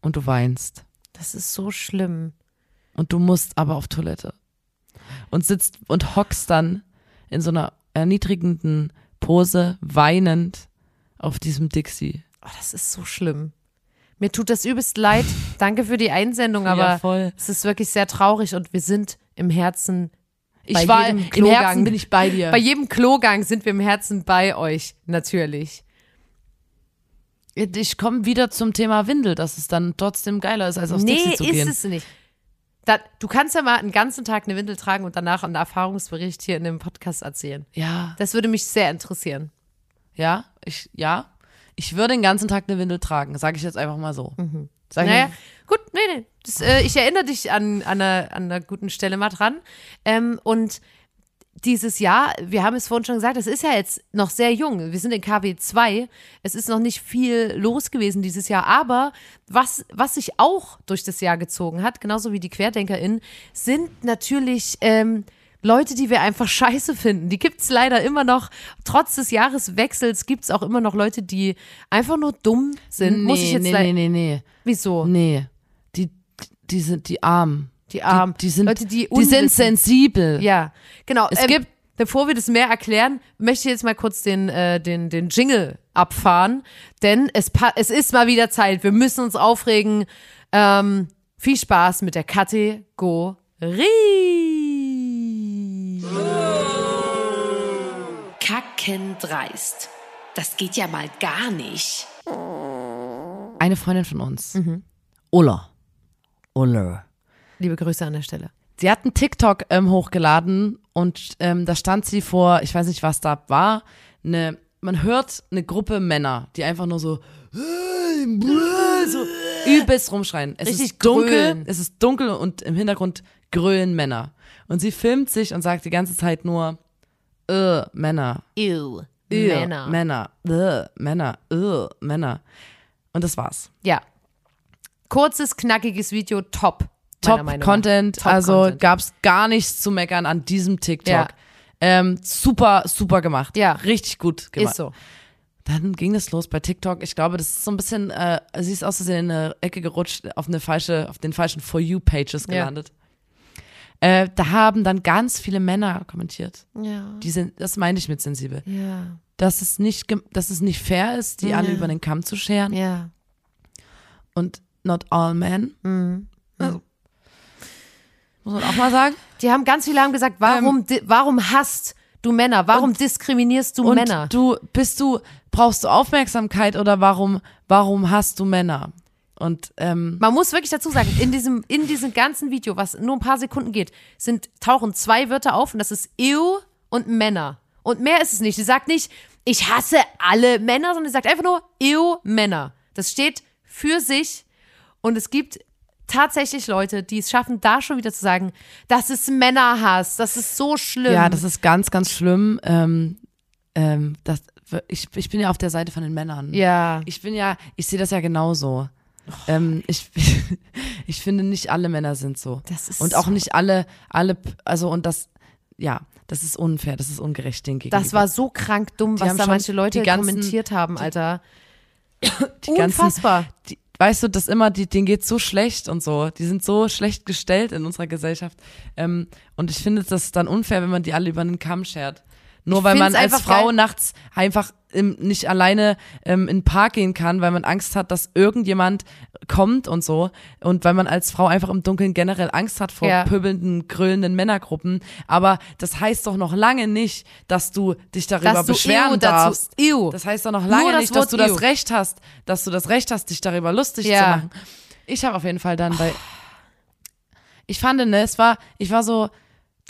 und du weinst. Das ist so schlimm. Und du musst aber auf Toilette. Und sitzt und hockst dann in so einer erniedrigenden Pose, weinend auf diesem Dixie. Oh, das ist so schlimm. Mir tut das übelst leid. Danke für die Einsendung, aber Ja, es ist wirklich sehr traurig und wir sind im Herzen. Ich bei war jedem im Klogang. Herzen bin ich bei dir. Bei jedem Klogang sind wir im Herzen bei euch, natürlich. Ich komme wieder zum Thema Windel, dass es dann trotzdem geiler ist, als aufs nee, Dixie zu ist gehen. es nicht. Da, du kannst ja mal einen ganzen Tag eine Windel tragen und danach einen Erfahrungsbericht hier in dem Podcast erzählen. ja, Das würde mich sehr interessieren. ja, ich, ja. Ich würde den ganzen Tag eine Windel tragen, sage ich jetzt einfach mal so. Sag ich Naja, mal- gut, nee, nee. Das, äh, ich erinnere dich an, an, einer, an einer guten Stelle mal dran. Ähm, und dieses Jahr, wir haben es vorhin schon gesagt, es ist ja jetzt noch sehr jung. Wir sind in KW 2. Es ist noch nicht viel los gewesen dieses Jahr. Aber was, was sich auch durch das Jahr gezogen hat, genauso wie die QuerdenkerInnen, sind natürlich ähm, Leute, die wir einfach scheiße finden. Die gibt es leider immer noch. Trotz des Jahreswechsels gibt es auch immer noch Leute, die einfach nur dumm sind. Muss ich jetzt nee, nee, nee, nee. Wieso? Nee. Die, die sind die arm. Die Armen. Die, die sind, Leute, die die sind sensibel. Ja, genau. Es ähm, gibt- Bevor wir das mehr erklären, möchte ich jetzt mal kurz den, äh, den, den Jingle abfahren, denn es, es ist mal wieder Zeit. Wir müssen uns aufregen. Ähm, viel Spaß mit der Kategorie. Kackendreist. Das geht ja mal gar nicht. Eine Freundin von uns, Mhm. Ulla. Ulla. Liebe Grüße an der Stelle. Sie hat einen TikTok ähm, hochgeladen und ähm, da stand sie vor, ich weiß nicht, was da war, eine, man hört eine Gruppe Männer, die einfach nur so, so übelst rumschreien. Es Richtig ist dunkel, grölen. es ist dunkel und im Hintergrund grölen Männer. Und sie filmt sich und sagt die ganze Zeit nur, äh, Männer, Ew. äh, Männer. Männer, äh, Männer, äh, Männer. Und das war's. Ja. Kurzes, knackiges Video, top. Meiner Top also Content. gab's gar nichts zu meckern an diesem TikTok. Ja. Ähm, super, super gemacht. Ja. Richtig gut gemacht. Ist so. Dann ging es los bei TikTok. Ich glaube, das ist so ein bisschen, äh, sie ist aus Versehen in eine Ecke gerutscht, auf eine falsche, auf den falschen For You Pages Ja. gelandet. Äh, da haben dann ganz viele Männer kommentiert. Ja. Die sind, das meine ich mit sensibel. Ja. Dass es nicht, dass es nicht fair ist, die alle über den Kamm zu scheren. Ja. Und not all men. Mhm. Also, muss man auch mal sagen. Die haben ganz viele haben gesagt, warum, di- warum hasst du Männer? Warum diskriminierst du Ähm, Und Männer? du bist du brauchst du Aufmerksamkeit oder warum warum hast du Männer? Und ähm, Man muss wirklich dazu sagen, in diesem, in diesem ganzen Video, was nur ein paar Sekunden geht, sind, tauchen zwei Wörter auf und das ist Ew und Männer. Und mehr ist es nicht. Sie sagt nicht, ich hasse alle Männer, sondern sie sagt einfach nur Ew Männer. Das steht für sich und es gibt tatsächlich Leute, die es schaffen, da schon wieder zu sagen, das ist Männerhass, das ist so schlimm. ja, das ist ganz ganz schlimm. Ähm, ähm, das, ich, ich bin ja auf der Seite von den Männern. ja. Ich bin ja, ich sehe das ja genauso. Ähm, ich, ich finde nicht alle Männer sind so. Das ist und auch so- nicht alle, alle, also und das, ja, das ist unfair, das ist ungerecht denen gegenüber. Das war so krank dumm, was haben da manche Leute die ganzen- kommentiert haben, Alter. die ganzen, Unfassbar. die, weißt du, das immer, die, denen geht's so schlecht und so. Die sind so schlecht gestellt in unserer Gesellschaft. Ähm, und ich finde das dann unfair, wenn man die alle über den Kamm schert. Nur Ich weil man als Frau geil. nachts einfach ähm, nicht alleine ähm, in den Park gehen kann, weil man Angst hat, dass irgendjemand kommt und so. Und weil man als Frau einfach im Dunkeln generell Angst hat vor Ja. pöbelnden, grölenden Männergruppen. Aber das heißt doch noch lange nicht, dass du dich darüber Dass du beschweren dazu- darfst. ew. Das heißt doch noch lange das nicht, dass Wort du das ew. Recht hast, dass du das Recht hast, dich darüber lustig Ja. zu machen. Ich habe auf jeden Fall dann bei, ich fand, ne, es war, ich war so,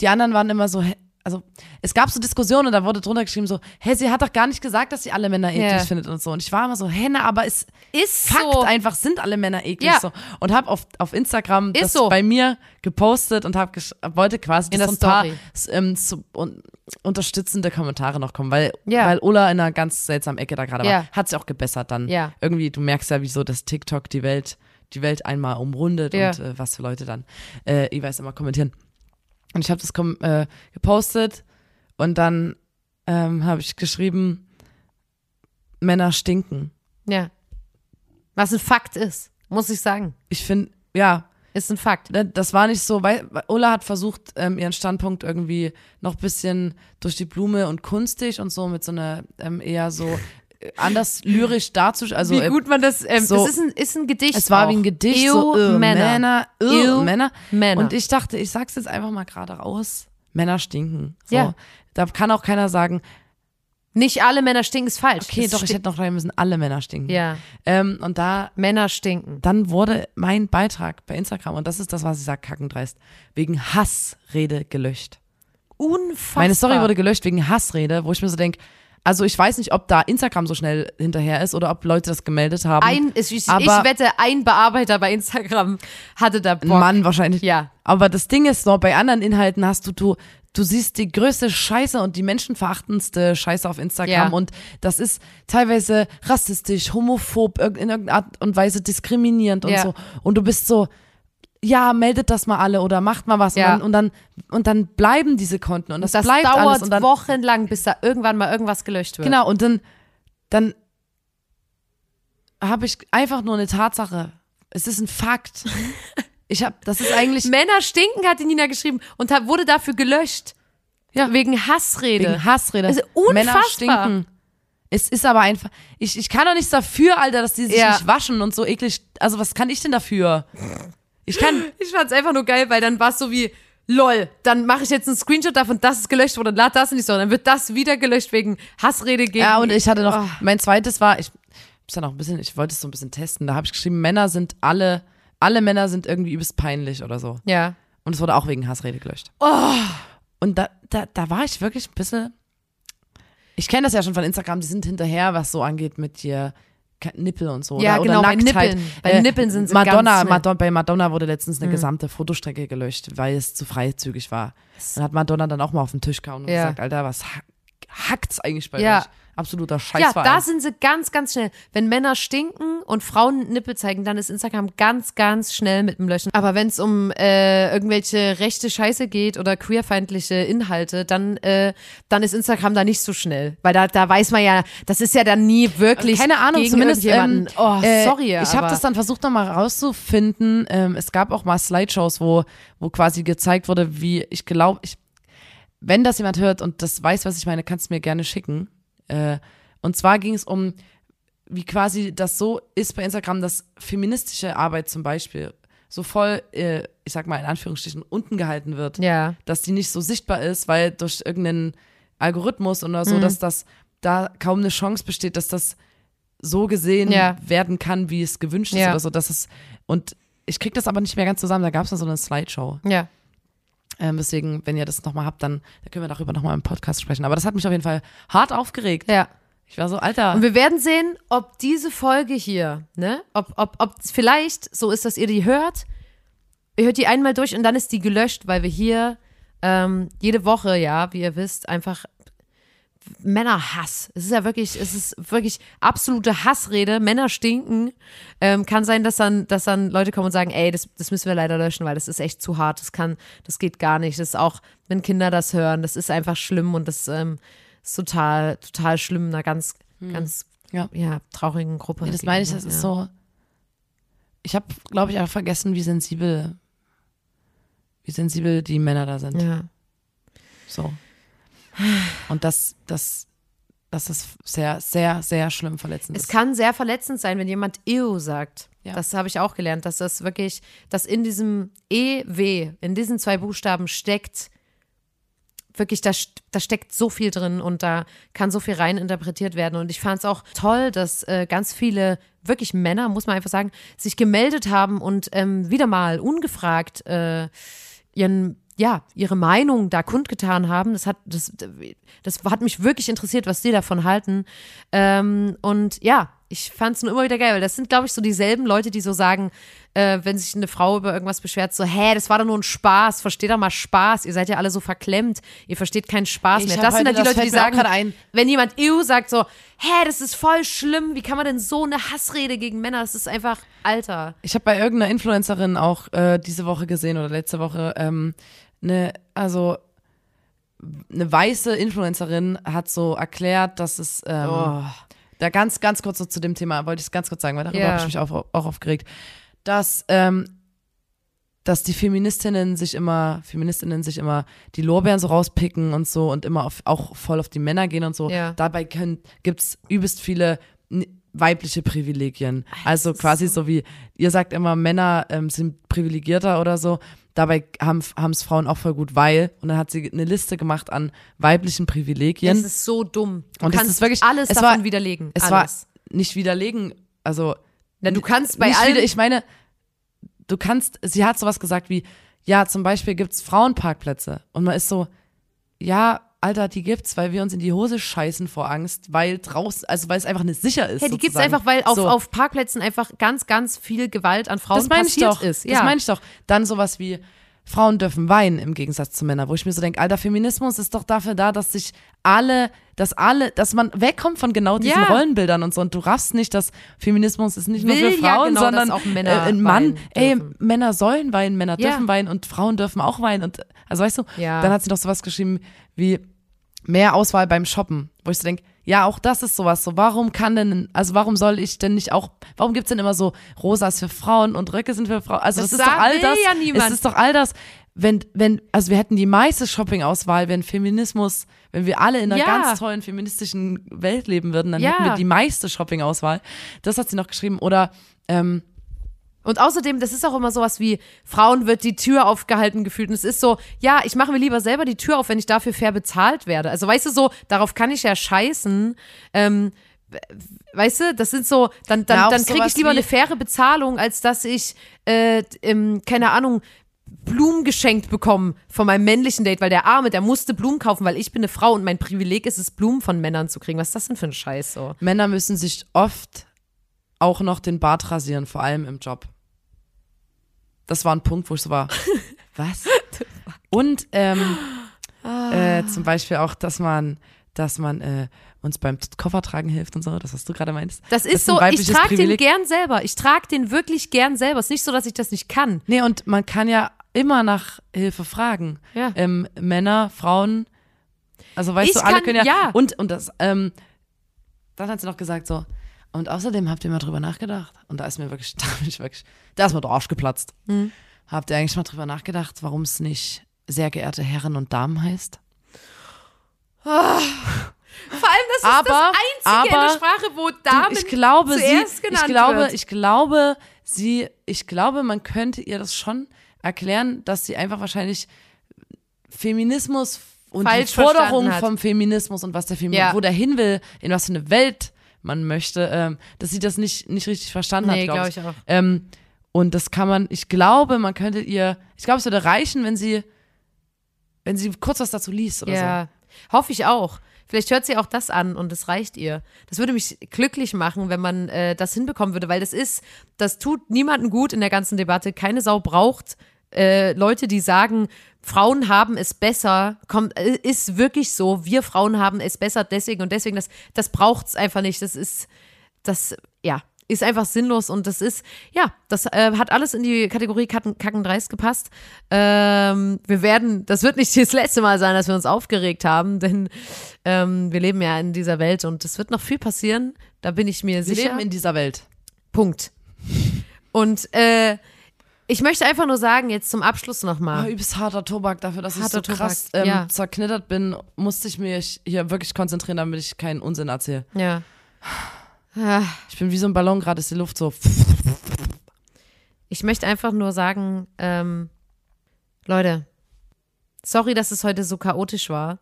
die anderen waren immer so, also es gab so Diskussionen und da wurde drunter geschrieben so, hä, sie hat doch gar nicht gesagt, dass sie alle Männer eklig Ja. findet und so. Und ich war immer so, hä, na, aber es Ist Fakt so. einfach, sind alle Männer eklig Ja. so. Und habe auf, auf Instagram Ist das so. bei mir gepostet und hab wollte quasi, In dass ein paar ähm, so, un, unterstützende Kommentare noch kommen, weil, Ja. weil Ulla in einer ganz seltsamen Ecke da gerade Ja. war. Hat sie auch gebessert dann. Irgendwie, du merkst ja, wieso das TikTok die Welt, die Welt einmal umrundet und äh, was für Leute dann äh, jeweils immer kommentieren. Und ich habe das äh, gepostet und dann ähm, habe ich geschrieben, Männer stinken. Ja. Was ein Fakt ist. Muss ich sagen. Ich finde, ja, Ist ein Fakt. Ne, das war nicht so, weil Ulla hat versucht, ähm, ihren Standpunkt irgendwie noch ein bisschen durch die Blume und kunstig und so mit so einer ähm, eher so anders lyrisch darzustellen. Also, Wie äh, gut man das, ähm, so- das ist ein, ist ein Gedicht. es war auch. wie ein Gedicht, Ew, so äh, Männer. Männer, äh, Männer. Männer. Und ich dachte, ich sag's jetzt einfach mal gerade raus, Männer stinken. So. Ja. Da kann auch keiner sagen, Nicht alle Männer stinken, ist falsch. okay, Das doch, ich hätte noch rein müssen, alle Männer stinken. Ja, Ähm, und da Männer stinken. dann wurde mein Beitrag bei Instagram, und das ist das, was ich sage, kackendreist, wegen Hassrede gelöscht. Unfassbar. Meine Story wurde gelöscht wegen Hassrede, wo ich mir so denke, also ich weiß nicht, ob da Instagram so schnell hinterher ist oder ob Leute das gemeldet haben. Ein, ich, ich, Aber- ich wette, ein Bearbeiter bei Instagram hatte da Ein Bock. Mann wahrscheinlich. Ja. Aber das Ding ist noch, bei anderen Inhalten hast du, du, du siehst die größte Scheiße und die menschenverachtendste Scheiße auf Instagram Ja. und das ist teilweise rassistisch, homophob, in irgendeiner Art und Weise diskriminierend und Ja. so. Und du bist so, ja, meldet das mal alle oder macht mal was Ja. und, dann, und dann bleiben diese Konten und das, Das bleibt dauert alles und dann wochenlang, bis da irgendwann mal irgendwas gelöscht wird. Genau, und dann, dann habe ich einfach nur eine Tatsache. Es ist ein Fakt. Ich habe, das ist eigentlich Männer stinken, hat die Nina geschrieben und hat, wurde dafür gelöscht. Ja. Wegen Hassrede. wegen Hassrede. Also Männer unfassbar. stinken. Es ist aber einfach, ich, ich kann doch nichts dafür, Alter, dass die sich Ja. nicht waschen und so eklig. Also was kann ich denn dafür? Ich kann, Ich fand's einfach nur geil, weil dann war es so wie, lol, dann mache ich jetzt einen Screenshot davon, dass es gelöscht wurde und lad das die Story. Dann wird das wieder gelöscht wegen Hassrede gegen. ja und ich hatte noch, Oh. mein zweites war, ich hab's dann auch ein bisschen, ich wollte es so ein bisschen testen, da habe ich geschrieben, Männer sind alle, alle Männer sind irgendwie übelst peinlich oder so. Ja. Und es wurde auch wegen Hassrede gelöscht. Oh. Und da, da, da war ich wirklich ein bisschen. Ich kenne das ja schon von Instagram, die sind hinterher, was so angeht mit dir Nippel und so. Ja, oder, genau, oder bei Nacktheit. Nippeln. Bei Nippeln sind sie Madonna, ganz. Mhm. Madonna, bei Madonna wurde letztens eine gesamte Fotostrecke gelöscht, weil es zu freizügig war. Dann hat Madonna dann auch mal auf den Tisch gehauen und Ja. gesagt, Alter, was hackt's eigentlich bei Ja. euch? Absoluter Ja, Scheißverein. da sind sie ganz, ganz schnell. Wenn Männer stinken und Frauen Nippel zeigen, dann ist Instagram ganz, ganz schnell mit dem Löschen. Aber wenn es um äh, irgendwelche rechte Scheiße geht oder queerfeindliche Inhalte, dann, äh, dann ist Instagram da nicht so schnell. Weil da, da weiß man ja, das ist ja dann nie wirklich. Keine Ahnung, zumindest. Ähm, irgendjemanden. oh, äh, sorry. Ich habe das dann versucht nochmal rauszufinden. Ähm, es gab auch mal Slideshows, wo, wo quasi gezeigt wurde, wie ich glaube, ich, wenn das jemand hört und das weiß, was ich meine, kannst du mir gerne schicken. Äh, und zwar ging es um, wie quasi das so ist bei Instagram, dass feministische Arbeit zum Beispiel so voll, äh, ich sag mal in Anführungsstrichen, unten gehalten wird Ja. dass die nicht so sichtbar ist, weil durch irgendeinen Algorithmus oder Mhm. so, dass das da kaum eine Chance besteht, dass das so gesehen Ja. werden kann, wie es gewünscht ist Ja. oder so. Dass es, und ich krieg das aber nicht mehr ganz zusammen. Da gab es dann so eine Slideshow. Ja. Ähm, deswegen, wenn ihr das nochmal habt, dann, dann können wir darüber nochmal im Podcast sprechen. Aber das hat mich auf jeden Fall hart aufgeregt. Ja. Ich war so, Alter. Und wir werden sehen, ob diese Folge hier, ne, ob, ob, ob vielleicht so ist, dass ihr die hört. Ihr hört die einmal durch und dann ist die gelöscht, weil wir hier ähm, jede Woche, ja, wie ihr wisst, einfach Männerhass. Es ist ja wirklich, es ist wirklich absolute Hassrede. Männer stinken. Ähm, kann sein, dass dann, dass dann Leute kommen und sagen, ey, das, das müssen wir leider löschen, weil das ist echt zu hart. Das kann, das geht gar nicht. Das ist auch, wenn Kinder das hören, das ist einfach schlimm und das ähm, ist total, total schlimm in einer ganz, ganz, Ja. ja, traurigen Gruppe. Nee, das meine ich, das ist so. Ich habe, glaube ich, auch vergessen, wie sensibel, wie sensibel die Männer da sind. Ja. So. Und das, das, das ist sehr, sehr, sehr schlimm verletzend. Es ist. kann sehr verletzend sein, wenn jemand EO sagt. Ja. Das habe ich auch gelernt, dass das wirklich, dass in diesem EW, in diesen zwei Buchstaben steckt, wirklich, da, da steckt so viel drin und da kann so viel rein interpretiert werden. Und ich fand es auch toll, dass äh, ganz viele, wirklich Männer, muss man einfach sagen, sich gemeldet haben und ähm, wieder mal ungefragt äh, ihren ja, ihre Meinung da kundgetan haben. Das hat, das, das hat mich wirklich interessiert, was die davon halten. Ähm, und ja, ich fand es nur immer wieder geil, weil das sind, glaube ich, so dieselben Leute, die so sagen, äh, wenn sich eine Frau über irgendwas beschwert, so, hä, das war doch nur ein Spaß, versteht doch mal Spaß, ihr seid ja alle so verklemmt, ihr versteht keinen Spaß Ich mehr. Das sind dann die das Leute, die sagen, wenn jemand EU sagt so, hä, das ist voll schlimm, wie kann man denn so eine Hassrede gegen Männer, das ist einfach, Alter. Ich habe bei irgendeiner Influencerin auch äh, diese Woche gesehen oder letzte Woche ähm, eine, also eine weiße Influencerin hat so erklärt, dass es, ähm, Oh. da ganz, ganz kurz noch zu dem Thema, wollte ich es ganz kurz sagen, weil darüber Ja. habe ich mich auch, auch aufgeregt, dass, ähm, dass die Feministinnen sich immer, Feministinnen sich immer die Lorbeeren so rauspicken und so und immer auf, auch voll auf die Männer gehen und so. Ja. Dabei können, gibt's übelst viele weibliche Privilegien. Also quasi so wie, ihr sagt immer, Männer ähm, sind privilegierter oder so. Dabei haben es Frauen auch voll gut, weil, und dann hat sie eine Liste gemacht an weiblichen Privilegien. Es ist so dumm. Du Und es kannst ist wirklich- alles es davon war- widerlegen. es alles. war nicht widerlegen, also Na, du kannst bei wieder, ich meine, du kannst, sie hat sowas gesagt wie, ja, zum Beispiel gibt's Frauenparkplätze und man ist so, ja, Alter, die gibt's, weil wir uns in die Hose scheißen vor Angst, weil draußen, also weil es einfach nicht sicher ist. ja, die gibt's sozusagen. einfach, weil auf, so. auf Parkplätzen einfach ganz, ganz viel Gewalt an Frauen das meine ich passiert doch. ist. Das Ja. meine ich doch. Dann sowas wie Frauen dürfen weinen im Gegensatz zu Männern, wo ich mir so denke, Alter, Feminismus ist doch dafür da, dass sich alle, dass alle, dass man wegkommt von genau diesen Ja. Rollenbildern und so. Und du raffst nicht, dass Feminismus ist nicht nur Will für ja Frauen, genau, sondern auch Männer äh, ein Mann, ey, dürfen. Männer sollen weinen, Männer Ja. dürfen weinen und Frauen dürfen auch weinen. Und also weißt du, Ja. dann hat sie noch sowas geschrieben wie mehr Auswahl beim Shoppen, wo ich so denke, ja, auch das ist sowas. So, warum kann denn, also warum soll ich denn nicht auch, warum gibt's denn immer so Rosas für Frauen und Röcke sind für Frauen? Also Das das, ist doch all das. ja niemand. Es ist doch all das. Wenn, wenn, also wir hätten die meiste Shopping-Auswahl, wenn Feminismus, wenn wir alle in einer Ja. ganz tollen feministischen Welt leben würden, dann Ja. hätten wir die meiste Shopping-Auswahl. Das hat sie noch geschrieben. Oder ähm, Und außerdem, das ist auch immer sowas wie, Frauen wird die Tür aufgehalten gefühlt. Und es ist so, ja, ich mache mir lieber selber die Tür auf, wenn ich dafür fair bezahlt werde. Also weißt du so, darauf kann ich ja scheißen. Ähm, we- weißt du, das sind so, dann, dann, Ja, dann kriege ich lieber eine faire Bezahlung, als dass ich, äh, ähm, keine Ahnung, Blumen geschenkt bekommen von meinem männlichen Date, weil der Arme, der musste Blumen kaufen, weil ich bin eine Frau und mein Privileg ist es, Blumen von Männern zu kriegen. Was ist das denn für ein Scheiß so? Männer müssen sich oft auch noch den Bart rasieren, vor allem im Job. Das war ein Punkt, wo ich so war, was? Und ähm, äh, zum Beispiel auch, dass man, dass man äh, uns beim Koffertragen hilft und so, das, was du gerade meinst. Das ist, ein so, ich trage den gern selber. Ich trage den wirklich gern selber. Es ist nicht so, dass ich das nicht kann. Nee, und man kann ja immer nach Hilfe fragen. Ja. Ähm, Männer, Frauen, also weißt Ich du, alle kann- können ja, ja. Und, und das, ähm, dann hat sie noch gesagt so, und außerdem habt ihr mal drüber nachgedacht. Und da ist mir wirklich, da bin ich wirklich, da ist mir der Arsch geplatzt. Mhm. Habt ihr eigentlich mal drüber nachgedacht, warum es nicht sehr geehrte Herren und Damen heißt? Vor allem, das ist Aber- das Einzige in aber- der Sprache, wo Damen du, ich glaube, sie, zuerst ich genannt glaube, wird. ich glaube, sie, ich glaube, man könnte ihr das schon erklären, dass sie einfach wahrscheinlich Feminismus und Falsch die Forderung vom Feminismus und was der Feminismus, Ja. wo der hin will, in was für eine Welt man möchte, ähm, dass sie das nicht, nicht richtig verstanden Nee, hat, glaube glaub ich. auch. Ähm, und das kann man, ich glaube, man könnte ihr, ich glaube, es würde reichen, wenn sie, wenn sie kurz was dazu liest oder so. Ja, hoffe ich auch. Vielleicht hört sie auch das an und es reicht ihr. Das würde mich glücklich machen, wenn man äh, das hinbekommen würde, weil das ist, das tut niemandem gut in der ganzen Debatte. Keine Sau braucht äh, Leute, die sagen, Frauen haben es besser, kommt, äh, ist wirklich so, wir Frauen haben es besser deswegen und deswegen, das, das braucht es einfach nicht. Das ist, das, ja, ist einfach sinnlos und das ist, ja, das äh, hat alles in die Kategorie Kacken, Kacken dreist gepasst. Ähm, wir werden, das wird nicht das letzte Mal sein, dass wir uns aufgeregt haben, denn ähm, wir leben ja in dieser Welt und es wird noch viel passieren, da bin ich mir Wir sicher. leben in dieser Welt. Punkt. Und äh, ich möchte einfach nur sagen, jetzt zum Abschluss Ah, nochmal. übelst harter Tobak. Dafür, dass Harter ich so krass Tobak, ähm, ja. zerknittert bin, musste ich mich hier wirklich konzentrieren, damit ich keinen Unsinn erzähle. Ja. Ah, Ich bin wie so ein Ballon, gerade ist die Luft so. Ich möchte einfach nur sagen, ähm, Leute, sorry, dass es heute so chaotisch war,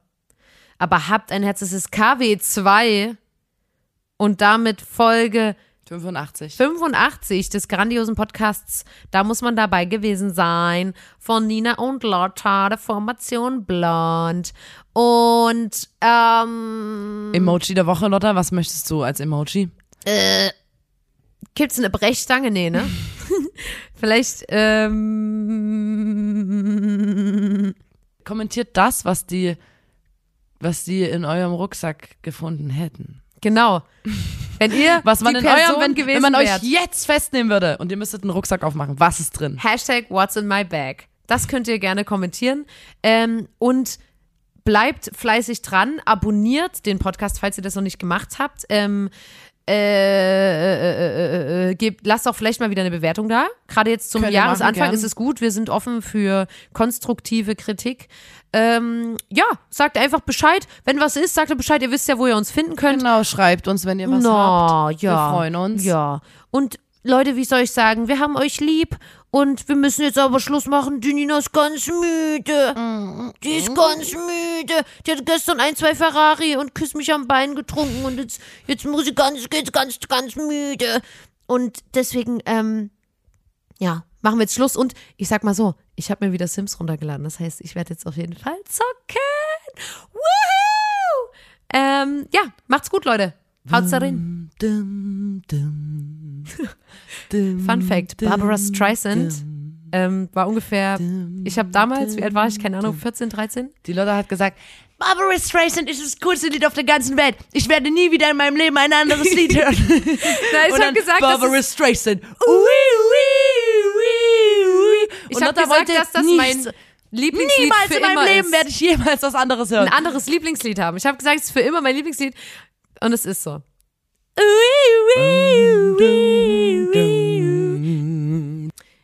aber habt ein Herz, es ist KW2 und damit Folge 85. 85 des grandiosen Podcasts. Da muss man dabei gewesen sein. Von Nina und Lotta, der Formation Blond. Und, ähm, Emoji der Woche, Lotta, was möchtest du als Emoji? gibt's eine Brechstange? Nee, ne? Vielleicht, ähm, Kommentiert das, was die, was die in eurem Rucksack gefunden hätten. Genau. Wenn ihr Was man in Person eurem, wenn, gewesen wenn man euch jetzt festnehmen würde und ihr müsstet einen Rucksack aufmachen, was ist drin? Hashtag What's in my bag. Das könnt ihr gerne kommentieren. Ähm, und bleibt fleißig dran, abonniert den Podcast, falls ihr das noch nicht gemacht habt. Ähm, äh, äh, äh, äh, gebt, lasst auch vielleicht mal wieder eine Bewertung da. Gerade jetzt zum Könnt ihr Jahresanfang machen, ist es gut. Wir sind offen für konstruktive Kritik. Ähm, ja, sagt einfach Bescheid. Wenn was ist, sagt ihr Bescheid. Ihr wisst ja, wo ihr uns finden könnt. Genau, schreibt uns, wenn ihr was Na, habt. ja. Wir freuen uns. Ja. Und Leute, wie soll ich sagen, wir haben euch lieb und wir müssen jetzt aber Schluss machen. Die Nina ist ganz müde. Die ist ganz müde. Die hat gestern ein, zwei Ferrari und küsst mich am Bein getrunken und jetzt, jetzt muss sie ganz, ganz, ganz, ganz müde. Und deswegen, ähm, ja, machen wir jetzt Schluss. Und ich sag mal so, ich habe mir wieder Sims runtergeladen. Das heißt, ich werde jetzt auf jeden Fall zocken. Woohoo! Ähm, ja, macht's gut, Leute. Haut's da rein. Dum, dum, dum, Fun Fact: Barbara Streisand ähm, war ungefähr, ich habe damals, wie alt war ich? Keine Ahnung, 14, 13? Die Lotte hat gesagt, Barbara Streisand ist das coolste Lied auf der ganzen Welt. Ich werde nie wieder in meinem Leben ein anderes Lied hören. Nein, ich habe gesagt, Barbara Streisand. Ui, ui, ui, ui. ich habe Lotta gesagt, dass das mein Lieblingslied Niemals in meinem Leben ist. werde ich jemals was anderes hören. ein anderes Lieblingslied haben. Ich habe gesagt, es ist für immer mein Lieblingslied und es ist so.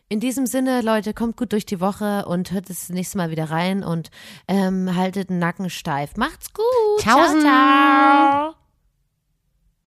In diesem Sinne, Leute, kommt gut durch die Woche und hört das nächste Mal wieder rein und ähm, haltet den Nacken steif. Macht's gut. Ciao, ciao.